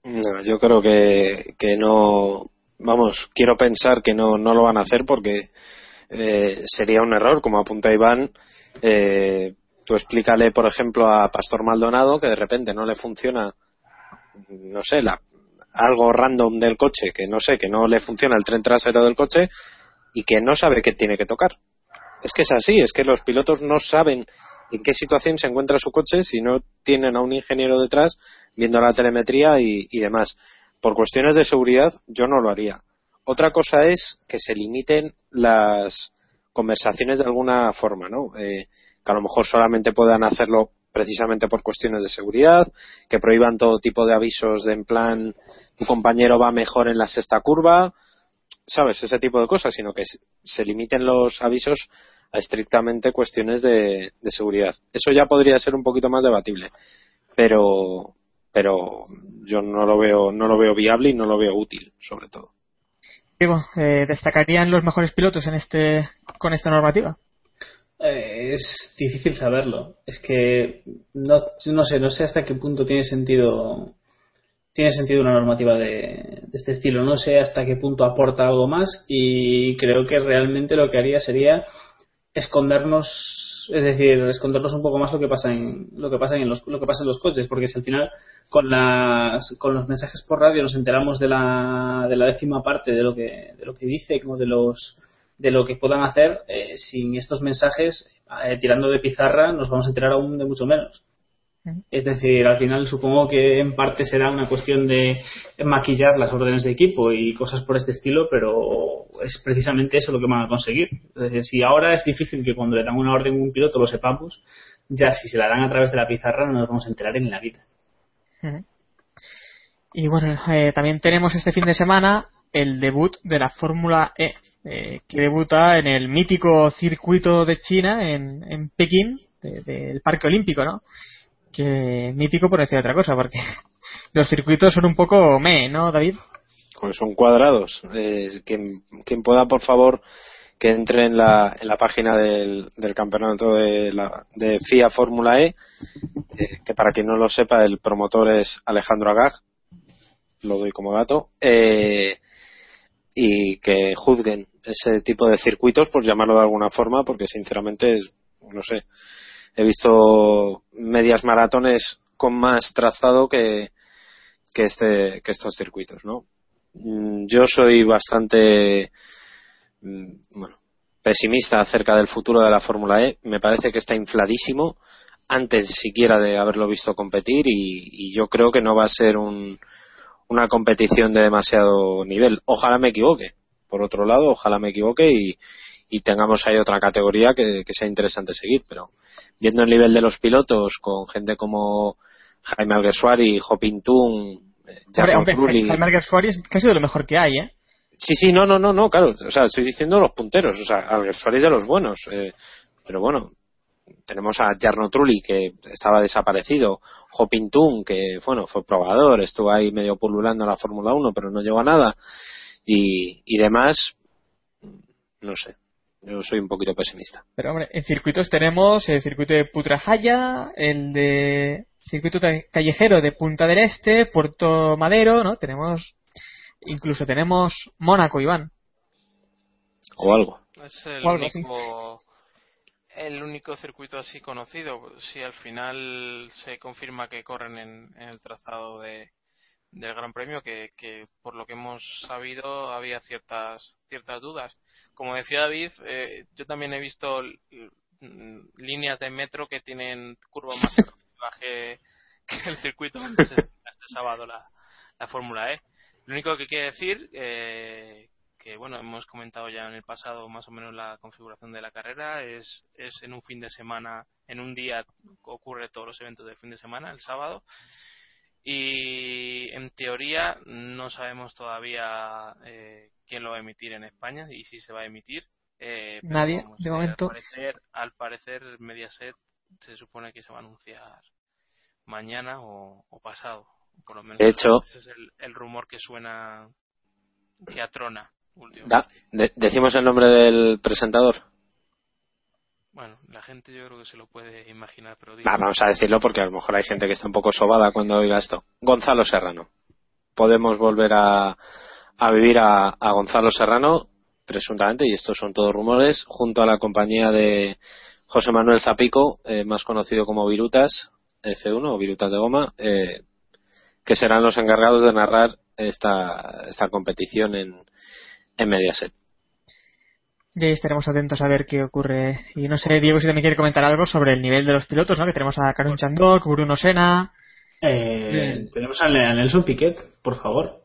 No, yo creo que, que no. Vamos, quiero pensar que no, no lo van a hacer porque eh, sería un error, como apunta Iván. Eh, tú explícale, por ejemplo, a Pastor Maldonado que de repente no le funciona, no sé, la, algo random del coche, que no sé, que no le funciona el tren trasero del coche y que no sabe qué tiene que tocar. Es que es así, es que los pilotos no saben en qué situación se encuentra su coche si no tienen a un ingeniero detrás viendo la telemetría y, y demás. Por cuestiones de seguridad yo no lo haría. Otra cosa es que se limiten las conversaciones de alguna forma, ¿no? Eh, que a lo mejor solamente puedan hacerlo precisamente por cuestiones de seguridad, que prohíban todo tipo de avisos de en plan tu compañero va mejor en la sexta curva, sabes, ese tipo de cosas, sino que se- limiten los avisos a estrictamente cuestiones de, de seguridad. Eso ya podría ser un poquito más debatible, pero pero yo no lo veo no lo veo viable y no lo veo útil, sobre todo. Digo, eh, ¿destacarían los mejores pilotos en este con esta normativa? Eh, es difícil saberlo. Es que no, no sé, no sé hasta qué punto tiene sentido tiene sentido una normativa de, de este estilo. No sé hasta qué punto aporta algo más y creo que realmente lo que haría sería escondernos, es decir, escondernos un poco más lo que pasa en lo que pasa en los lo que pasa en los coches, porque si al final con las con los mensajes por radio nos enteramos de la de la décima parte de lo que de lo que dice como de los de lo que puedan hacer eh, sin estos mensajes eh, tirando de pizarra nos vamos a enterar aún de mucho menos es decir, al final supongo que en parte será una cuestión de maquillar las órdenes de equipo y cosas por este estilo, pero es precisamente eso lo que van a conseguir. Es decir, si ahora es difícil que cuando le dan una orden a un piloto lo sepamos, ya si se la dan a través de la pizarra no nos vamos a enterar en la vida. Y bueno, eh, también tenemos este fin de semana el debut de la Fórmula E, eh, que debuta en el mítico circuito de China, en, en Pekín, de- del Parque Olímpico, ¿no? Que mítico por decir otra cosa, porque los circuitos son un poco me, ¿no, David? Pues son cuadrados. Eh, quien, quien pueda, por favor, que entre en la, en la página del, del campeonato de, la, de FIA Fórmula E, eh, que para quien no lo sepa, el promotor es Alejandro Agag, lo doy como dato, eh, y que juzguen ese tipo de circuitos, por llamarlo de alguna forma, porque sinceramente, es, no sé, he visto medias maratones con más trazado que, que, este, que estos circuitos, ¿no? Mm, Yo soy bastante, mm, bueno, pesimista acerca del futuro de la Fórmula E. Me parece que está infladísimo antes siquiera de haberlo visto competir y, y yo creo que no va a ser un, una competición de demasiado nivel. Ojalá me equivoque. Por otro lado, ojalá me equivoque y, y tengamos ahí otra categoría que, que sea interesante seguir. Pero viendo el nivel de los pilotos con gente como Jaime Alguersuari, hombre, Trulli- Jaime Alguersuari es casi de lo mejor que hay, ¿eh? Sí, sí, no, no, no, no, claro. O sea, estoy diciendo los punteros. O sea, Alguersuari de los buenos. eh, pero bueno, tenemos a Jarno Trulli, que estaba desaparecido. Hopintun, que, bueno, fue probador. Estuvo ahí medio pululando en la Fórmula 1, pero no llegó a nada. Y, y demás, no sé. Yo soy un poquito pesimista. Pero hombre, en circuitos tenemos el circuito de Putrajaya, el de circuito callejero de Punta del Este, Puerto Madero, ¿no? Tenemos, incluso tenemos Mónaco, Iván. O algo. Es el O algo único, el único circuito así conocido. Si al final se confirma que corren en, en el trazado de, del Gran Premio, que, que por lo que hemos sabido había ciertas ciertas dudas. Como decía David, eh, yo también he visto líneas de metro que tienen curvas más que, que el circuito donde se este sábado la, la Fórmula E. Lo único que quiere decir eh, que bueno hemos comentado ya en el pasado más o menos la configuración de la carrera es es en un fin de semana en un día ocurre todos los eventos del fin de semana el sábado y en teoría no sabemos todavía eh, quién lo va a emitir en España y si se va a emitir eh, Nadie, vamos, de eh, momento. al parecer, al parecer Mediaset se supone que se va a anunciar mañana o, o pasado por lo menos De hecho- ese es el, el rumor que suena que atrona. Da- de- decimos el nombre del presentador. Bueno, la gente yo creo que se lo puede imaginar, pero digo, Va, vamos a decirlo porque a lo mejor hay gente que está un poco sobada cuando oiga esto. Gonzalo Serrano. Podemos volver a, a vivir a, a Gonzalo Serrano, presuntamente, y estos son todos rumores, junto a la compañía de José Manuel Zapico, eh, más conocido como Virutas F1 o Virutas de Goma, eh, que serán los encargados de narrar esta, esta competición en, en Mediaset. Y ahí estaremos atentos a ver qué ocurre. Y no sé, Diego, si también quiere comentar algo sobre el nivel de los pilotos, ¿no? Que tenemos a Karun Chandok, Bruno Sena, Eh, tenemos a Nelson Piquet, por favor.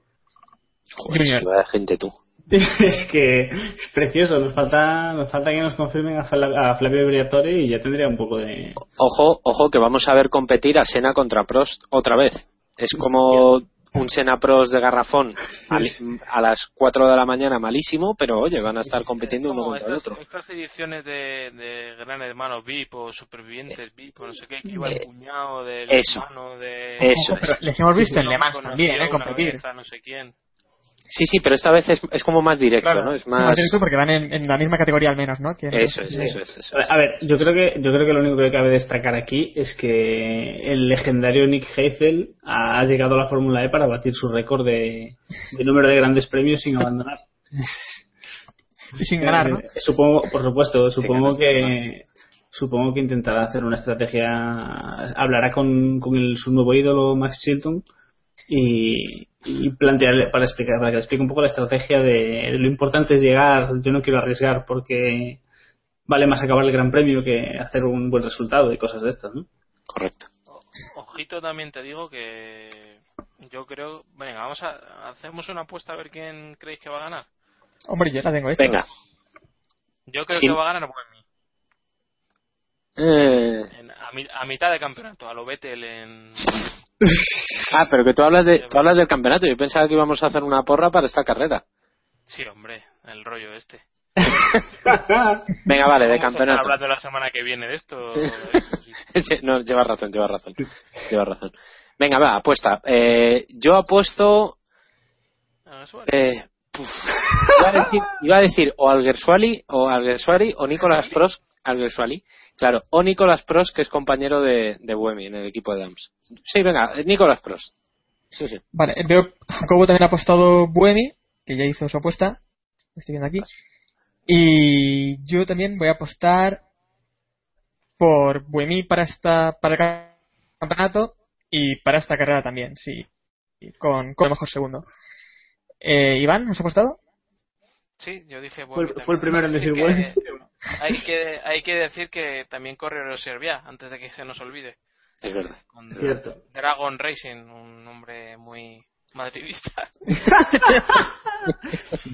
Joder, es que vaya gente tú. es que es precioso, nos falta, nos falta que nos confirmen a, Fla- a Flavio Briatore y ya tendría un poco de... Ojo, ojo, que vamos a ver competir a Sena contra Prost otra vez. Es como un Sena Prost de garrafón a las 4 de la mañana malísimo, pero oye, van a estar compitiendo uno contra el otro. estas ediciones de, de Gran Hermano VIP o Supervivientes VIP o no sé qué, que iba el Eh, cuñado del eso. hermano de... Eso es. les hemos visto en Le Mans también, ¿eh? Competir. vez no sé quién. Sí, sí, pero esta vez es, es como más directo, Claro, ¿no? Es más... directo porque van en, en la misma categoría al menos, ¿no? Que- Eso es, eso es, eso es. A ver, yo creo que yo creo que lo único que cabe destacar aquí es que el legendario Nick Heidfeld ha llegado a la Fórmula E para batir su récord de, de número de grandes premios sin abandonar. Y sin ganar, ¿no? Eh, Supongo, por supuesto, supongo que supongo que intentará hacer una estrategia, hablará con, con el- su nuevo ídolo Max Chilton y, y plantearle para explicar para que le explique un poco la estrategia de lo importante es llegar, yo no quiero arriesgar porque vale más acabar el Gran Premio que hacer un buen resultado y cosas de estas, ¿no? Correcto. Ojito también te digo que yo creo, venga, vamos a hacemos una apuesta a ver quién creéis que va a ganar. Hombre, yo la tengo hecha. Venga. Yo creo Sí. que va a ganar Buemi. Eh, En- a, mi- a mitad de campeonato, a lo Vettel en Ah, pero que tú hablas, de, tú hablas del campeonato. Yo pensaba que íbamos a hacer una porra para esta carrera. Sí, hombre, el rollo este. Venga, vale, de campeonato. hablando la semana que viene de esto. Sí, no, llevas razón, llevas razón. Llevas razón. Venga, va, apuesta. Eh, yo apuesto. Ah. Eh, iba, a decir, iba a decir o Alguersuali o Alguersuari o Nicolás Prost. Alguersuali, claro, o Nicolás Prost, que es compañero de, Buemi en el equipo de Dams. Sí, venga, eh, Nicolás Prost. Sí, sí. Vale, veo Jacobo también ha apostado Buemi, que ya hizo su apuesta. Estoy viendo aquí. Y yo también voy a apostar por Buemi para esta para el campeonato y para esta carrera también, sí. Con, con el mejor segundo. Eh, Iván, ¿has apostado? Sí, yo dije Fue, fue el primero en decir que- bueno. Hay que, hay que decir que también corre Euroservia, antes de que se nos olvide. Es verdad. Con Cierto. Dragon Racing, un nombre muy madridista.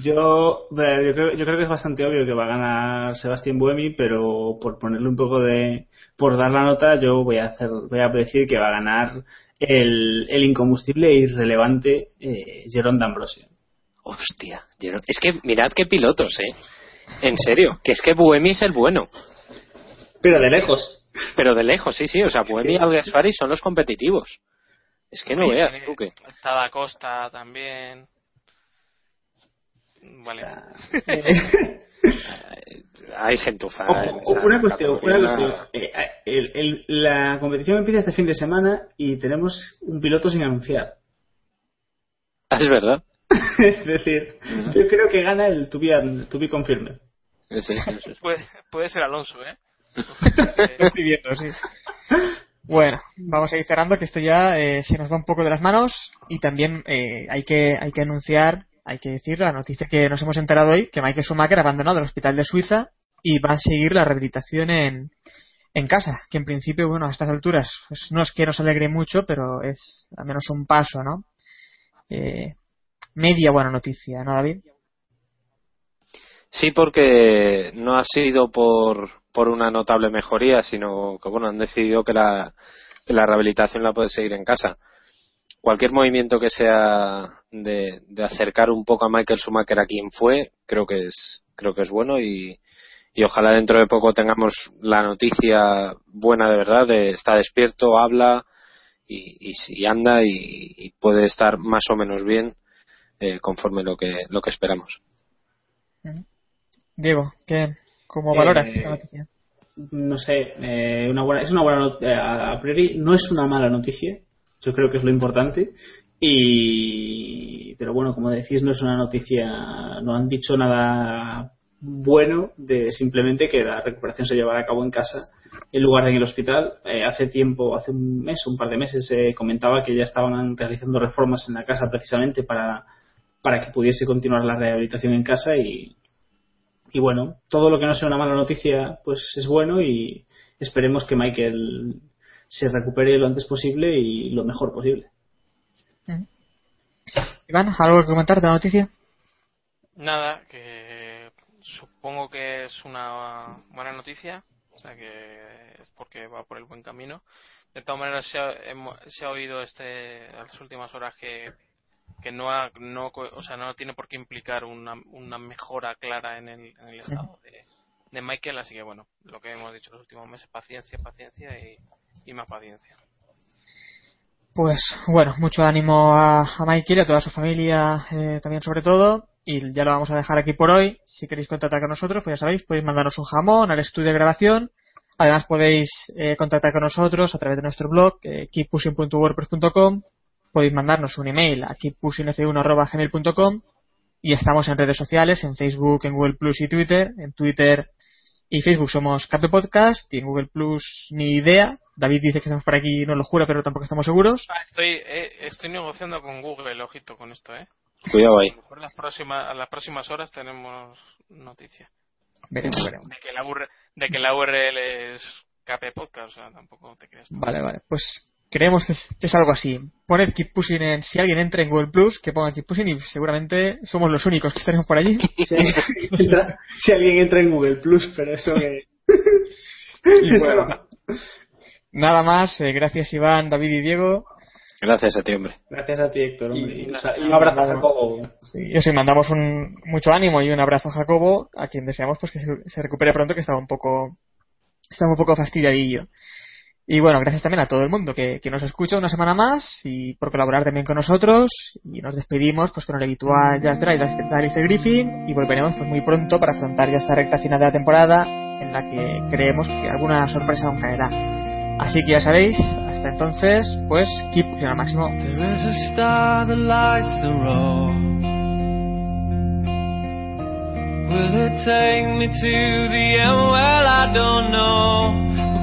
Yo, yo, creo, yo creo que es bastante obvio que va a ganar Sebastián Buemi, pero por ponerle un poco de. por dar la nota, yo voy a hacer voy a decir que va a ganar el, el incombustible e irrelevante eh, Jerón D'Ambrosio. Hostia, yo no- es que mirad qué pilotos, eh. En serio, que es que Buemi es el bueno. Pero de lejos. Pero de lejos, sí, sí. O sea, Buemi y Alguersuari son los competitivos. Es que no veas tú que. Está Da Costa también. Vale. Hay gentuza. Una cuestión, una cuestión. Eh, el- el- la competición empieza este fin de semana y tenemos un piloto sin anunciar. Ah, Es verdad. Es decir, yo creo que gana el to be, to be confirmed. Puede, puede ser Alonso, ¿eh? Estoy viendo, sí. Bueno, vamos a ir cerrando que esto ya eh, se nos va un poco de las manos y también eh, hay que hay que anunciar, hay que decir la noticia que nos hemos enterado hoy que Michael Schumacher ha abandonado el hospital de Suiza y va a seguir la rehabilitación en, en casa, que en principio, bueno, a estas alturas pues, no es que nos alegre mucho, pero es al menos un paso, ¿no? Eh, media buena noticia, ¿no, David? Sí, porque no ha sido por, por una notable mejoría, sino que bueno, han decidido que la, que la rehabilitación la puede seguir en casa. Cualquier movimiento que sea de, de acercar un poco a Michael Schumacher a quien fue, creo que es, creo que es bueno y, y ojalá dentro de poco tengamos la noticia buena de verdad de está despierto, habla y, y, anda y puede estar más o menos bien eh, conforme lo que, lo que esperamos. Diego, ¿qué, ¿cómo Eh, valoras esta noticia? no sé, eh, una buena, es una buena not- eh, a priori no es una mala noticia, yo creo que es lo importante y pero bueno, como decís no es una noticia, no han dicho nada bueno de simplemente que la recuperación se llevará a cabo en casa en lugar de en el hospital. Eh, hace tiempo, hace un mes, un par de meses, se comentaba que ya estaban realizando reformas en la casa precisamente para, para que pudiese continuar la rehabilitación en casa y, y bueno, todo lo que no sea una mala noticia, pues es bueno y esperemos que Michael se recupere lo antes posible y lo mejor posible. Iván, ¿algo que comentar de la noticia? Nada, que supongo que es una buena noticia, o sea que es porque va por el buen camino. De todas maneras, se ha, se ha oído este, a las últimas horas que, que no, ha, no, o sea, no tiene por qué implicar una, una mejora clara en el, en el estado de, de Michael, así que bueno, lo que hemos dicho los últimos meses, paciencia, paciencia y, y más paciencia. Pues bueno, mucho ánimo a, a Michael y a toda su familia eh, también sobre todo. Y ya lo vamos a dejar aquí por hoy. Si queréis contactar con nosotros, pues ya sabéis, podéis mandarnos un jamón al estudio de grabación. Además podéis eh, contactar con nosotros a través de nuestro blog, eh, keeppushing.wordpress.com. Podéis mandarnos un email a keeppushingf1.gmail.com y estamos en redes sociales, en Facebook, en Google Plus y Twitter. En Twitter y Facebook somos Cape Podcast y en Google Plus ni idea. David dice que estamos por aquí, no lo jura, pero tampoco estamos seguros. Ah, estoy, eh, estoy negociando con Google, ojito con esto, ¿eh? Cuidado ahí. A lo mejor en las próximas, a las próximas horas tenemos noticia. Veremos, veremos. De que la, URL, de que la URL es KP Podcast, o sea, tampoco te creas. Vale, vale. Pues creemos que es, que es algo así. Poned Keep Pushing en, si alguien entra en Google Plus, que ponga Keep Pushing y seguramente somos los únicos que estaremos por allí. Si alguien, entra, si alguien entra en Google Plus, pero eso que. Y bueno. Nada más, eh, gracias Iván, David y Diego. Gracias a ti, hombre. Gracias a ti, Héctor, hombre. Y- un abrazo a Jacobo. Sí, y os mandamos un, mucho ánimo y un abrazo a Jacobo, a quien deseamos pues que se, se recupere pronto, que estaba un poco, estaba un poco fastidiadillo. Y bueno, gracias también a todo el mundo que, nos escucha una semana más y por colaborar también con nosotros. Y nos despedimos pues con el habitual Jazz Drive de Griffin y volveremos pues muy pronto para afrontar ya esta recta final de la temporada en la que creemos que alguna sorpresa aún caerá. Así que ya sabéis, hasta entonces, pues keep pushing al máximo.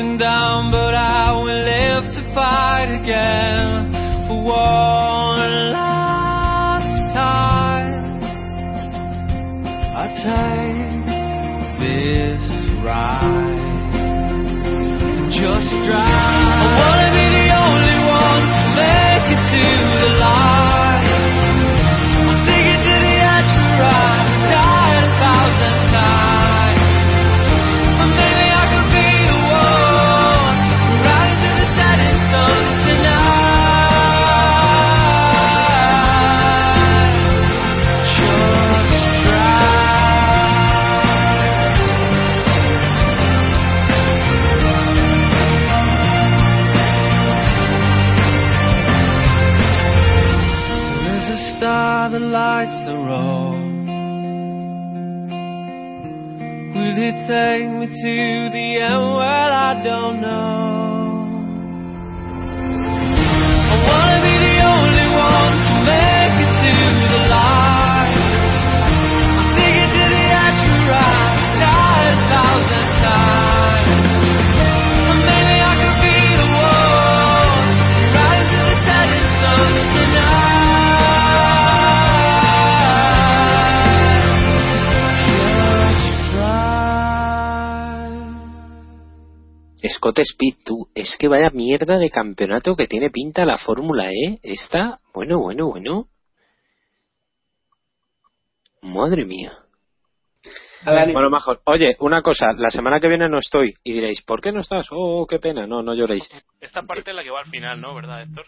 Down, but I will live to fight again for one last time. I take this ride. Just drive. Take me to the end? where I don't know. I wanna be the only one to make it to the light. Scott Speed, tú, es que vaya mierda de campeonato que tiene pinta la Fórmula E. Está, bueno, bueno, bueno. Madre mía. Bueno, majos, oye, una cosa, la semana que viene no estoy y diréis, ¿por qué no estás? Oh, qué pena, no, no lloréis. Esta parte es la que va al final, ¿no? ¿Verdad, Héctor?